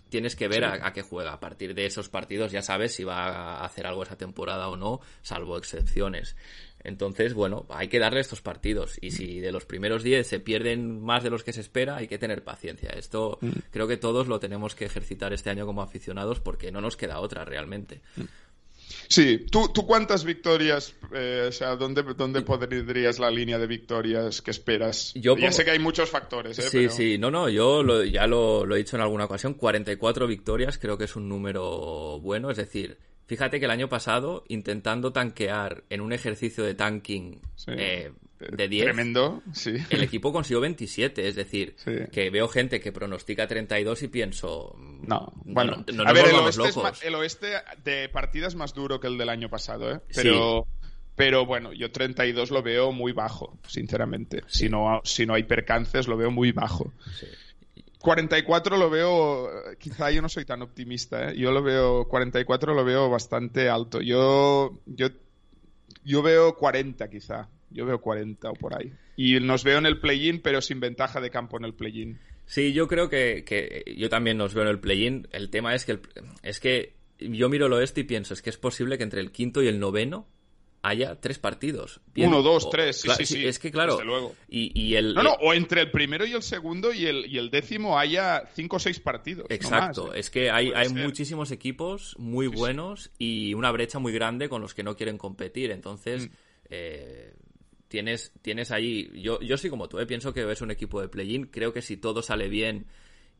tienes que ver a, a qué juega. A partir de esos partidos ya sabes si va a hacer algo esa temporada o no, salvo excepciones. Entonces, bueno, hay que darle estos partidos. Y si de los primeros 10 se pierden más de los que se espera, hay que tener paciencia. Esto creo que todos lo tenemos que ejercitar este año como aficionados porque no nos queda otra realmente. Sí, ¿tú, tú cuántas victorias, eh, o sea, ¿dónde, dónde pondrías la línea de victorias que esperas? Yo ya pongo- sé que hay muchos factores, ¿eh? Sí, pero- sí, no, no, yo lo- ya lo, lo he dicho en alguna ocasión, 44 victorias creo que es un número bueno, es decir, fíjate que el año pasado, intentando tanquear en un ejercicio de tanking Sí. eh, de 10, Tremendo, sí. el equipo consiguió 27, es decir, Sí. que veo gente que pronostica 32 y pienso... No, no, bueno, no, no a ver, el oeste, es locos. el oeste de partida es más duro que el del año pasado, ¿eh? Pero, pero bueno, yo 32 lo veo muy bajo, sinceramente. Si, no, si no hay percances, lo veo muy bajo. 44 lo veo, quizá yo no soy tan optimista, ¿eh? Yo lo veo, 44 lo veo bastante alto. Yo, yo, yo veo 40 quizá. Yo veo 40 o por ahí. Y nos veo en el play-in, pero sin ventaja de campo en el play-in. Sí, yo creo que, que yo también nos veo en el play-in. El tema es que, el- es que yo miro el oeste y pienso, es que es posible que entre el quinto y el noveno haya tres partidos. Bien, Uno, dos, o- tres, sí, sí, sí, Es que claro. desde luego. Y, y el, No, no, o entre el primero y el segundo y el, y el décimo haya cinco o seis partidos. no Exacto, más, ¿eh? es que hay, hay muchísimos equipos muy buenos y una brecha muy grande con los que no quieren competir. Entonces, Mm. eh, tienes, tienes ahí. Yo, yo soy como tú, ¿eh? pienso que es un equipo de play-in. Creo que si todo sale bien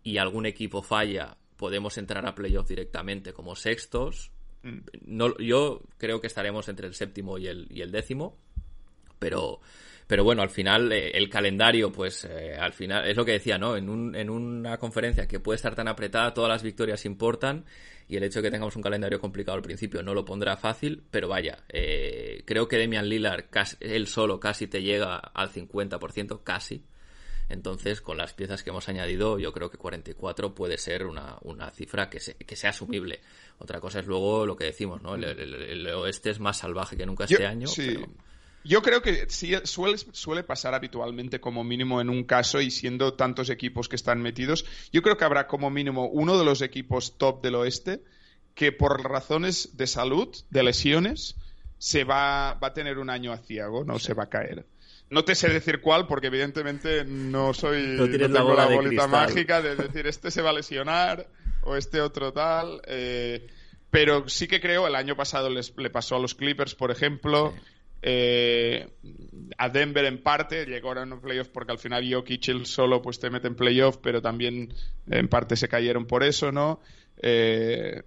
y algún equipo falla, podemos entrar a playoff directamente como sextos. No, yo creo que estaremos entre el séptimo y el, y el décimo, pero, pero bueno, al final eh, el calendario, pues eh, al final es lo que decía, ¿no? En, un, en una conferencia que puede estar tan apretada, todas las victorias importan y el hecho de que tengamos un calendario complicado al principio no lo pondrá fácil, pero vaya, eh, creo que Demian Lillard, él solo casi te llega al 50%, casi. Entonces, con las piezas que hemos añadido, yo creo que 44 puede ser una, una cifra que, se- que sea asumible. Otra cosa es luego lo que decimos, ¿no? El, el- el oeste es más salvaje que nunca Yo- este año. sí. pero- Yo creo que sí suele, suele pasar habitualmente como mínimo en un caso y siendo tantos equipos que están metidos, yo creo que habrá como mínimo uno de los equipos top del oeste que por razones de salud, de lesiones, se va, va a tener un año aciago, no se va a caer. No te sé decir cuál, porque evidentemente no soy No la tengo bola la bolita mágica de decir este se va a lesionar o este otro tal. eh, pero sí que creo, el año pasado les, le pasó a los Clippers, por ejemplo. eh, a Denver en parte, llegaron a playoff porque al final Jokic él solo pues te mete en playoff, pero también en parte se cayeron por eso, ¿no? Eh,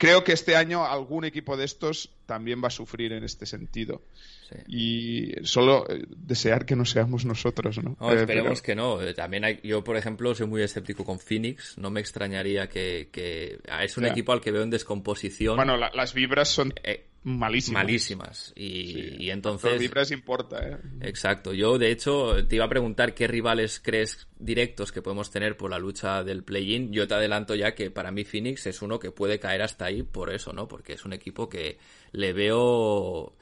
creo que este año algún equipo de estos también va a sufrir en este sentido. Sí. Y solo eh, desear que no seamos nosotros, ¿no? No, Eh, esperemos pero- que no. Eh, También hay, yo, por ejemplo, soy muy escéptico con Phoenix. No me extrañaría que, que- ah, es un equipo al que veo en descomposición Bueno, la- las vibras son eh, malísimas. malísimas. Y, Sí. y Las entonces... vibras importa, ¿eh? Exacto. Yo, de hecho, te iba a preguntar qué rivales crees directos que podemos tener por la lucha del play-in. Yo te adelanto ya que para mí Phoenix es uno que puede caer hasta ahí por eso, ¿no? Porque es un equipo que le veo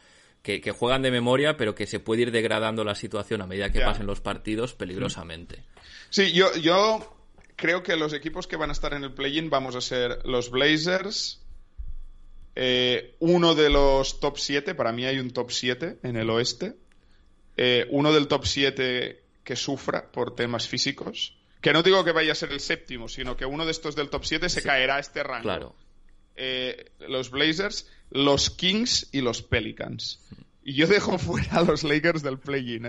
que, que juegan de memoria, pero que se puede ir degradando la situación a medida que Ya. pasen los partidos peligrosamente. Sí, yo, yo creo que los equipos que van a estar en el play-in vamos a ser los Blazers, eh, uno de los top 7, para mí hay un top 7 en el oeste, eh, uno del top 7 que sufra por temas físicos, que no digo que vaya a ser el séptimo, sino que uno de estos del top 7 se caerá a este rango. Claro. Eh, los Blazers, los Kings y los Pelicans. Y yo dejo [LAUGHS] fuera a los Lakers del play-in,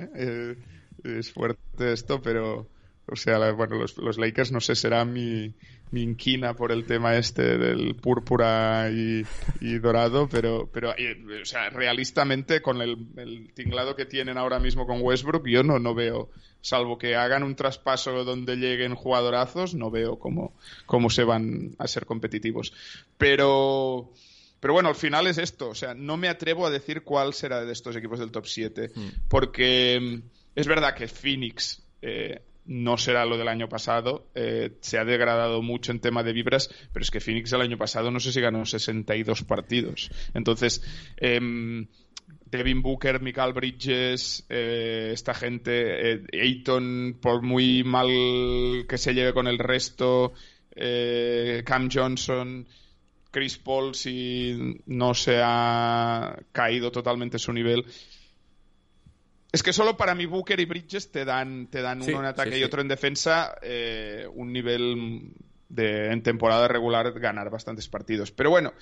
es fuerte esto, pero... O sea, la- bueno, los, los Lakers no sé, será mi, mi inquina por el tema este del púrpura y, y dorado, pero, pero eh, o sea, realistamente con el, el tinglado que tienen ahora mismo con Westbrook, yo no, no veo, salvo que hagan un traspaso donde lleguen jugadorazos, no veo cómo, cómo se van a ser competitivos. Pero, pero bueno, al final es esto. O sea, no me atrevo a decir cuál será de estos equipos del top 7. Porque mm, es verdad que Phoenix eh, no será lo del año pasado. eh, se ha degradado mucho en tema de vibras. Pero es que Phoenix el año pasado no sé si ganó 62 partidos. Entonces. em, Devin Booker, Michael Bridges, eh, esta gente, eh, Ayton, por muy mal que se lleve con el resto, Cam Johnson, Chris Paul, si no se ha caído totalmente su nivel. Es que solo para mí Booker y Bridges te dan, te dan Sí, uno en ataque sí, y otro en defensa, eh, un nivel de en temporada regular ganar bastantes partidos. Pero bueno,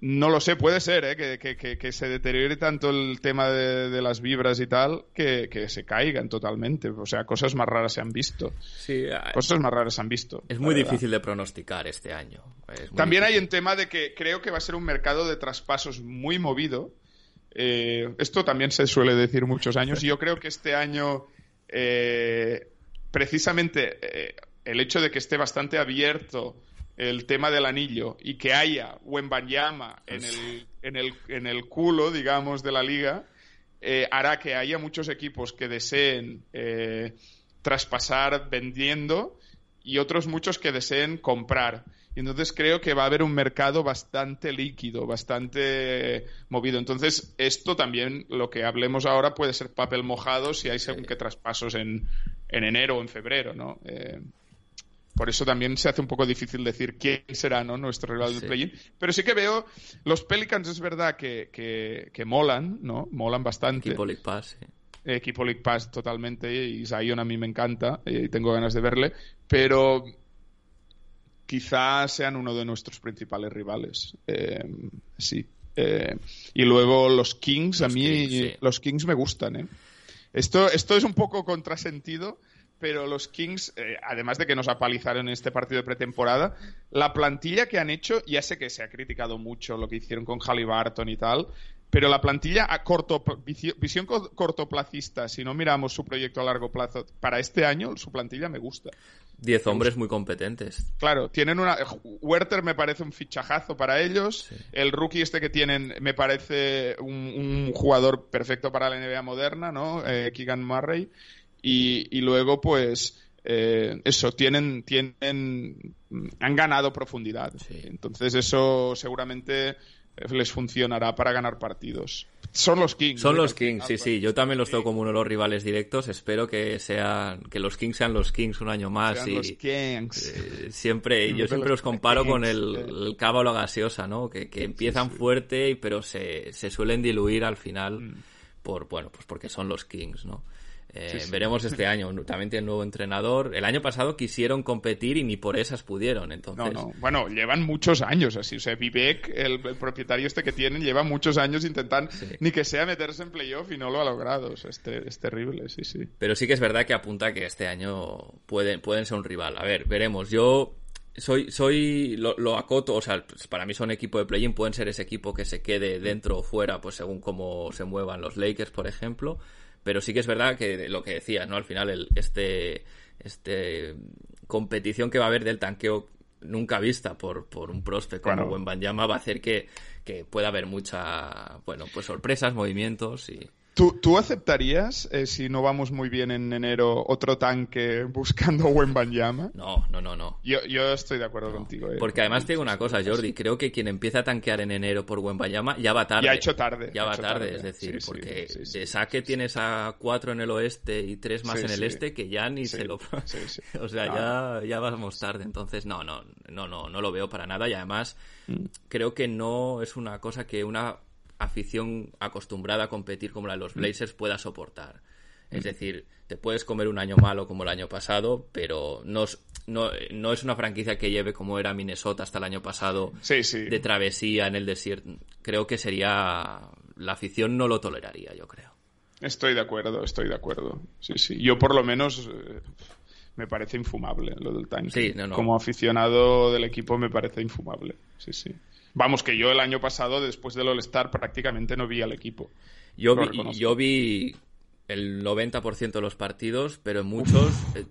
no lo sé, puede ser ¿eh? que, que- que- que se deteriore tanto el tema de, de las vibras y tal que, que se caigan totalmente. O sea, cosas más raras se han visto. Sí, ah, Cosas más raras se han visto. es muy verdad. difícil de pronosticar este año. Es También hay un tema de que creo que va a ser un mercado de traspasos muy movido. Eh, esto también se suele decir muchos años y yo creo que este año, eh, precisamente eh, el hecho de que esté bastante abierto el tema del anillo y que haya Wembanyama en el, en el, en el culo, digamos, de la liga, hará que haya muchos equipos que deseen traspasar vendiendo y otros muchos que deseen comprar. Y entonces creo que va a haber un mercado bastante líquido, bastante movido. Entonces, esto también, lo que hablemos ahora, puede ser papel mojado si hay según qué traspasos en, en enero o en febrero, ¿no? Eh, por eso también se hace un poco difícil decir quién será ¿no? nuestro rival del Sí. play-in. Pero sí que veo, los Pelicans es verdad que, que, que molan, ¿no? Molan bastante Equipo League Pass, sí. equipo League Pass totalmente y Zion a mí me encanta y tengo ganas de verle, pero quizás sean uno de nuestros principales rivales. Eh, sí. Eh, y luego los Kings, a mí Kings, sí. los Kings me gustan. ¿eh? Esto, esto es un poco contrasentido, pero los Kings, eh, además de que nos apalizaron en este partido de pretemporada, la plantilla que han hecho, ya sé que se ha criticado mucho lo que hicieron con Halliburton y tal, pero la plantilla a corto visión co- cortoplacista, si no miramos su proyecto a largo plazo, para este año su plantilla me gusta. Diez hombres muy competentes. Claro, tienen una. Werther me parece un fichajazo para ellos. Sí. El rookie este que tienen me parece un, un jugador perfecto para la NBA moderna, ¿no? Eh, Keegan Murray. Y, y luego, pues. eh, eso, tienen, tienen. Han ganado profundidad. Sí. Entonces, eso seguramente les funcionará para ganar partidos. Son los Kings. Son ¿eh? los Kings, sí, sí. Yo también los tengo como uno de los rivales directos. Espero que sean que los Kings sean los Kings un año más sean y los Kings. eh, siempre [LAUGHS] yo siempre los comparo con el, eh. el cava o la gaseosa, ¿no? Que, que empiezan fuerte pero se, se suelen diluir al final Mm. por bueno pues porque son los Kings, ¿no? Eh, Sí, sí. Veremos este año. También tiene nuevo entrenador. El año pasado quisieron competir y ni por esas pudieron. No, Entonces, no. Bueno, llevan muchos años así. O sea, Vivek, el, el propietario este que tienen, lleva muchos años intentando ni que sea meterse en playoff y no lo ha logrado. O sea, es terrible, sí, sí. Pero sí que es verdad que apunta que este año pueden, pueden ser un rival. A ver, veremos. Yo soy, soy, lo, lo acoto, o sea, pues para mí son equipo de play-in, pueden ser ese equipo que se quede dentro o fuera, pues según cómo se muevan los Lakers, por ejemplo. Pero sí que es verdad que lo que decías, ¿no? Al final, el, este, este competición que va a haber del tanqueo nunca vista por, por un prospect como Claro. Wembanyama va a hacer que, que pueda haber mucha, bueno, pues sorpresas, movimientos y... ¿Tú, tú aceptarías, eh, si no vamos muy bien en enero, otro tanque [LAUGHS] buscando Wembanyama? No, no, no, no. Yo, yo estoy de acuerdo contigo. eh. Porque además te digo una cosa, Jordi, creo que quien empieza a tanquear en enero por Wembayama ya va tarde. Ya ha hecho tarde, Ya va tarde, tarde. es decir, Sí, porque sí, sí, de saque tienes a cuatro en el oeste y tres más en el este que ya ni se lo... sí, [LAUGHS] sí. o sea, No. ya, ya vamos tarde, entonces no, no, no, no, no lo veo para nada y además Mm. creo que no es una cosa que una afición acostumbrada a competir como la de Mm. los Blazers pueda soportar. Es decir, te puedes comer un año malo como el año pasado, pero no es, no, no es una franquicia que lleve como era Minnesota hasta el año pasado Sí, sí. de travesía en el desierto. Creo que sería... La afición no lo toleraría, yo creo. Estoy de acuerdo, estoy de acuerdo. Sí, sí. Yo por lo menos eh, me parece infumable lo del tanque. Sí, no, no. Como aficionado del equipo me parece infumable. Sí, sí. Vamos, que yo el año pasado, después del All-Star, prácticamente no vi al equipo. Yo vi, yo vi el 90% de los partidos, pero en muchos eh,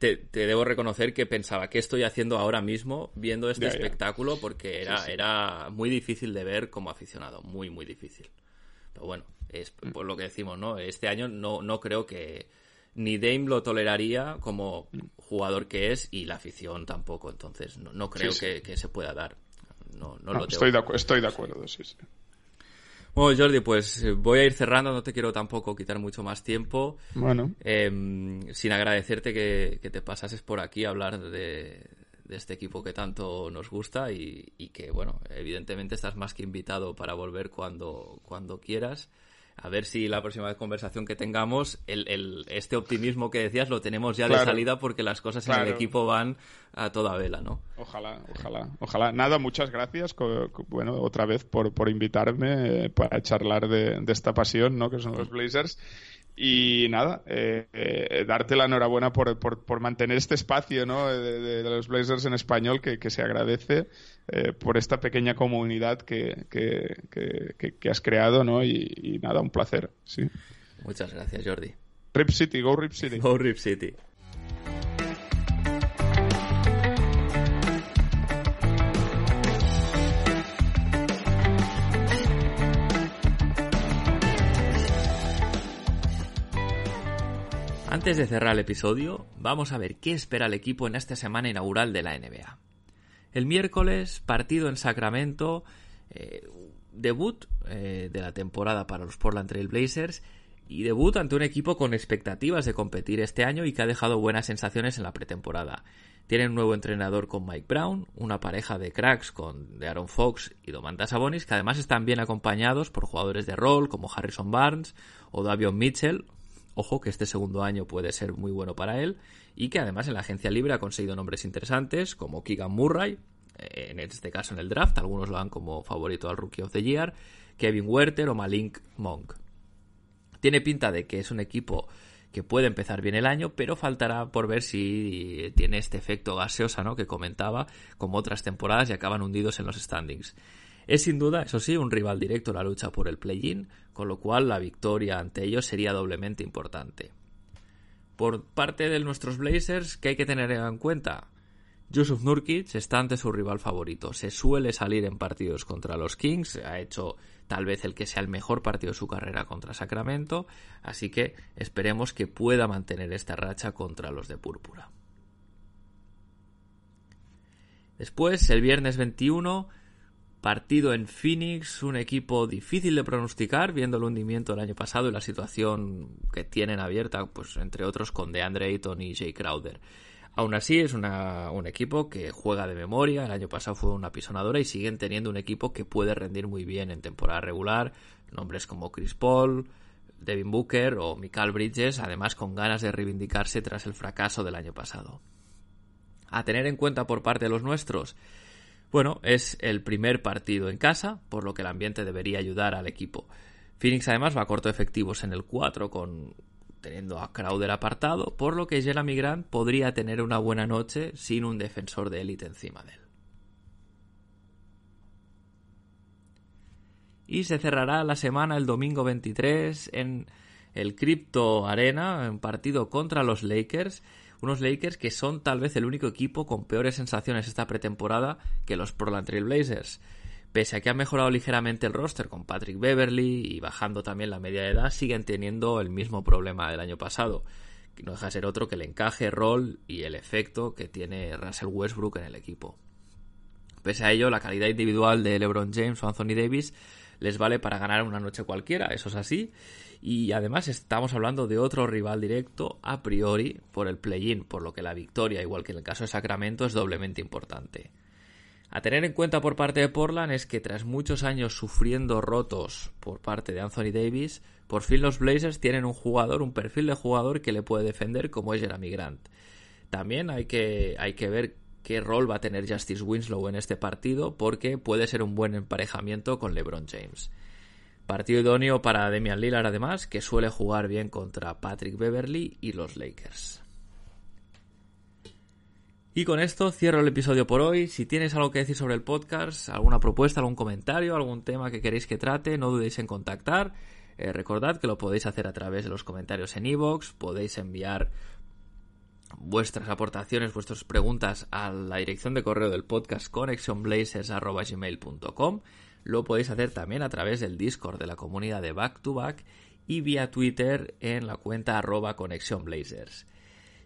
te, te debo reconocer que pensaba qué estoy haciendo ahora mismo viendo este Ya, ya. espectáculo porque era, Sí, sí. era muy difícil de ver como aficionado, muy, muy difícil. Pero bueno, es Mm. por lo que decimos, ¿no? Este año no, no creo que ni Dame lo toleraría como jugador que es y la afición tampoco, entonces no, no creo Mm. Sí, sí. Que, que se pueda dar. No, no No, lo tengo estoy, de, estoy de acuerdo, sí, sí. Bueno, Jordi, pues eh, voy a ir cerrando, no te quiero tampoco quitar mucho más tiempo. Bueno, Eh, sin agradecerte que, que te pasases por aquí a hablar de, de este equipo que tanto nos gusta y, y que, bueno, evidentemente estás más que invitado para volver cuando, cuando quieras. A ver si la próxima conversación que tengamos, el, el- este optimismo que decías lo tenemos ya de salida porque las cosas en el equipo van a toda vela, ¿no? ojalá, ojalá, ojalá. Nada, muchas gracias, bueno, otra vez por, por invitarme eh, para charlar de, de esta pasión, ¿no? Que son los Blazers. Y nada, eh, eh, darte la enhorabuena por, por, por mantener este espacio ¿no? de, de- de los Blazers en español que, que se agradece eh, por esta pequeña comunidad que, que, que- que- que has creado ¿no? y, y nada, un placer. Sí. Muchas gracias, Jordi. Rip City, go Rip City. Go Rip City. Antes de cerrar el episodio, vamos a ver qué espera el equipo en esta semana inaugural de la NBA. El miércoles, partido en Sacramento, eh, debut eh, de la temporada para los Portland Trail Blazers y debut ante un equipo con expectativas de competir este año y que ha dejado buenas sensaciones en la pretemporada. Tienen un nuevo entrenador con Mike Brown, una pareja de cracks con de Aaron Fox y Domantas Sabonis, que además están bien acompañados por jugadores de rol como Harrison Barnes o Davion Mitchell. Ojo que este segundo año puede ser muy bueno para él y que además en la agencia libre ha conseguido nombres interesantes como Keegan Murray, eh, en este caso en el draft, algunos lo dan como favorito al Rookie of the Year, Kevin Werther o Malink Monk. Tiene pinta de que es un equipo que puede empezar bien el año, pero faltará por ver si tiene este efecto gaseosa ¿no? que comentaba, como otras temporadas y acaban hundidos en los standings. Es sin duda, eso sí, un rival directo en la lucha por el play-in, con lo cual la victoria ante ellos sería doblemente importante. Por parte de nuestros Blazers, ¿qué hay que tener en cuenta? Yusuf Nurkic está ante su rival favorito. Se suele salir en partidos contra los Kings. Ha hecho tal vez el que sea el mejor partido de su carrera contra Sacramento. Así que esperemos que pueda mantener esta racha contra los de Púrpura. Después, el viernes 21, Partido en Phoenix, un equipo difícil de pronosticar, viendo el hundimiento del año pasado y la situación que tienen abierta, pues entre otros con DeAndre Ayton y Jay Crowder. Aún así, es un equipo que juega de memoria. El año pasado fue una pisonadora y siguen teniendo un equipo que puede rendir muy bien en temporada regular. Nombres como Chris Paul, Devin Booker o Michael Bridges, además con ganas de reivindicarse tras el fracaso del año pasado. A tener en cuenta por parte de los nuestros, bueno, es el primer partido en casa, por lo que el ambiente debería ayudar al equipo. Phoenix además va a corto efectivos en el 4 con teniendo a Crowder apartado, por lo que Jeremy Grant podría tener una buena noche sin un defensor de élite encima de él. Y se cerrará la semana el domingo 23 en el Crypto Arena, en partido contra los Lakers. Unos Lakers que son tal vez el único equipo con peores sensaciones esta pretemporada que los Portland Trail Blazers. Pese a que han mejorado ligeramente el roster con Patrick Beverly y bajando también la media de edad, siguen teniendo el mismo problema del año pasado, que no deja de ser otro que el encaje, rol y el efecto que tiene Russell Westbrook en el equipo. Pese a ello, la calidad individual de LeBron James o Anthony Davis les vale para ganar una noche cualquiera, eso es así. Y además estamos hablando de otro rival directo a priori por el play-in, por lo que la victoria, igual que en el caso de Sacramento, es doblemente importante. A tener en cuenta por parte de Portland es que tras muchos años sufriendo rotos por parte de Anthony Davis, por fin los Blazers tienen un jugador, un perfil de jugador que le puede defender como es Jeremy Grant. También hay que, hay que ver qué rol va a tener Justice Winslow en este partido porque puede ser un buen emparejamiento con LeBron James. Partido idóneo para Demian Lillard además, que suele jugar bien contra Patrick Beverly y los Lakers. Y con esto cierro el episodio por hoy. Si tienes algo que decir sobre el podcast, alguna propuesta, algún comentario, algún tema que queréis que trate, no dudéis en contactar. Eh, recordad que lo podéis hacer a través de los comentarios en iVoox, podéis enviar vuestras aportaciones, vuestras preguntas a la dirección de correo del podcast connectionblazers.gmail.com Lo podéis hacer también a través del Discord de la comunidad de Back to Back y vía Twitter en la cuenta arroba.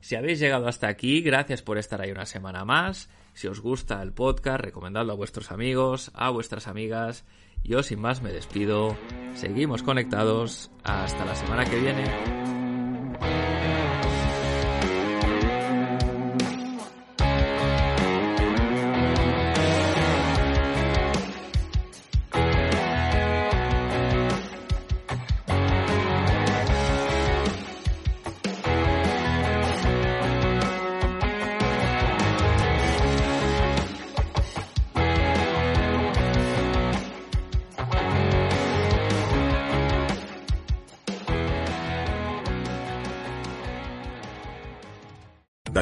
Si habéis llegado hasta aquí, gracias por estar ahí una semana más. Si os gusta el podcast, recomendadlo a vuestros amigos, a vuestras amigas. Yo sin más me despido. Seguimos conectados. Hasta la semana que viene.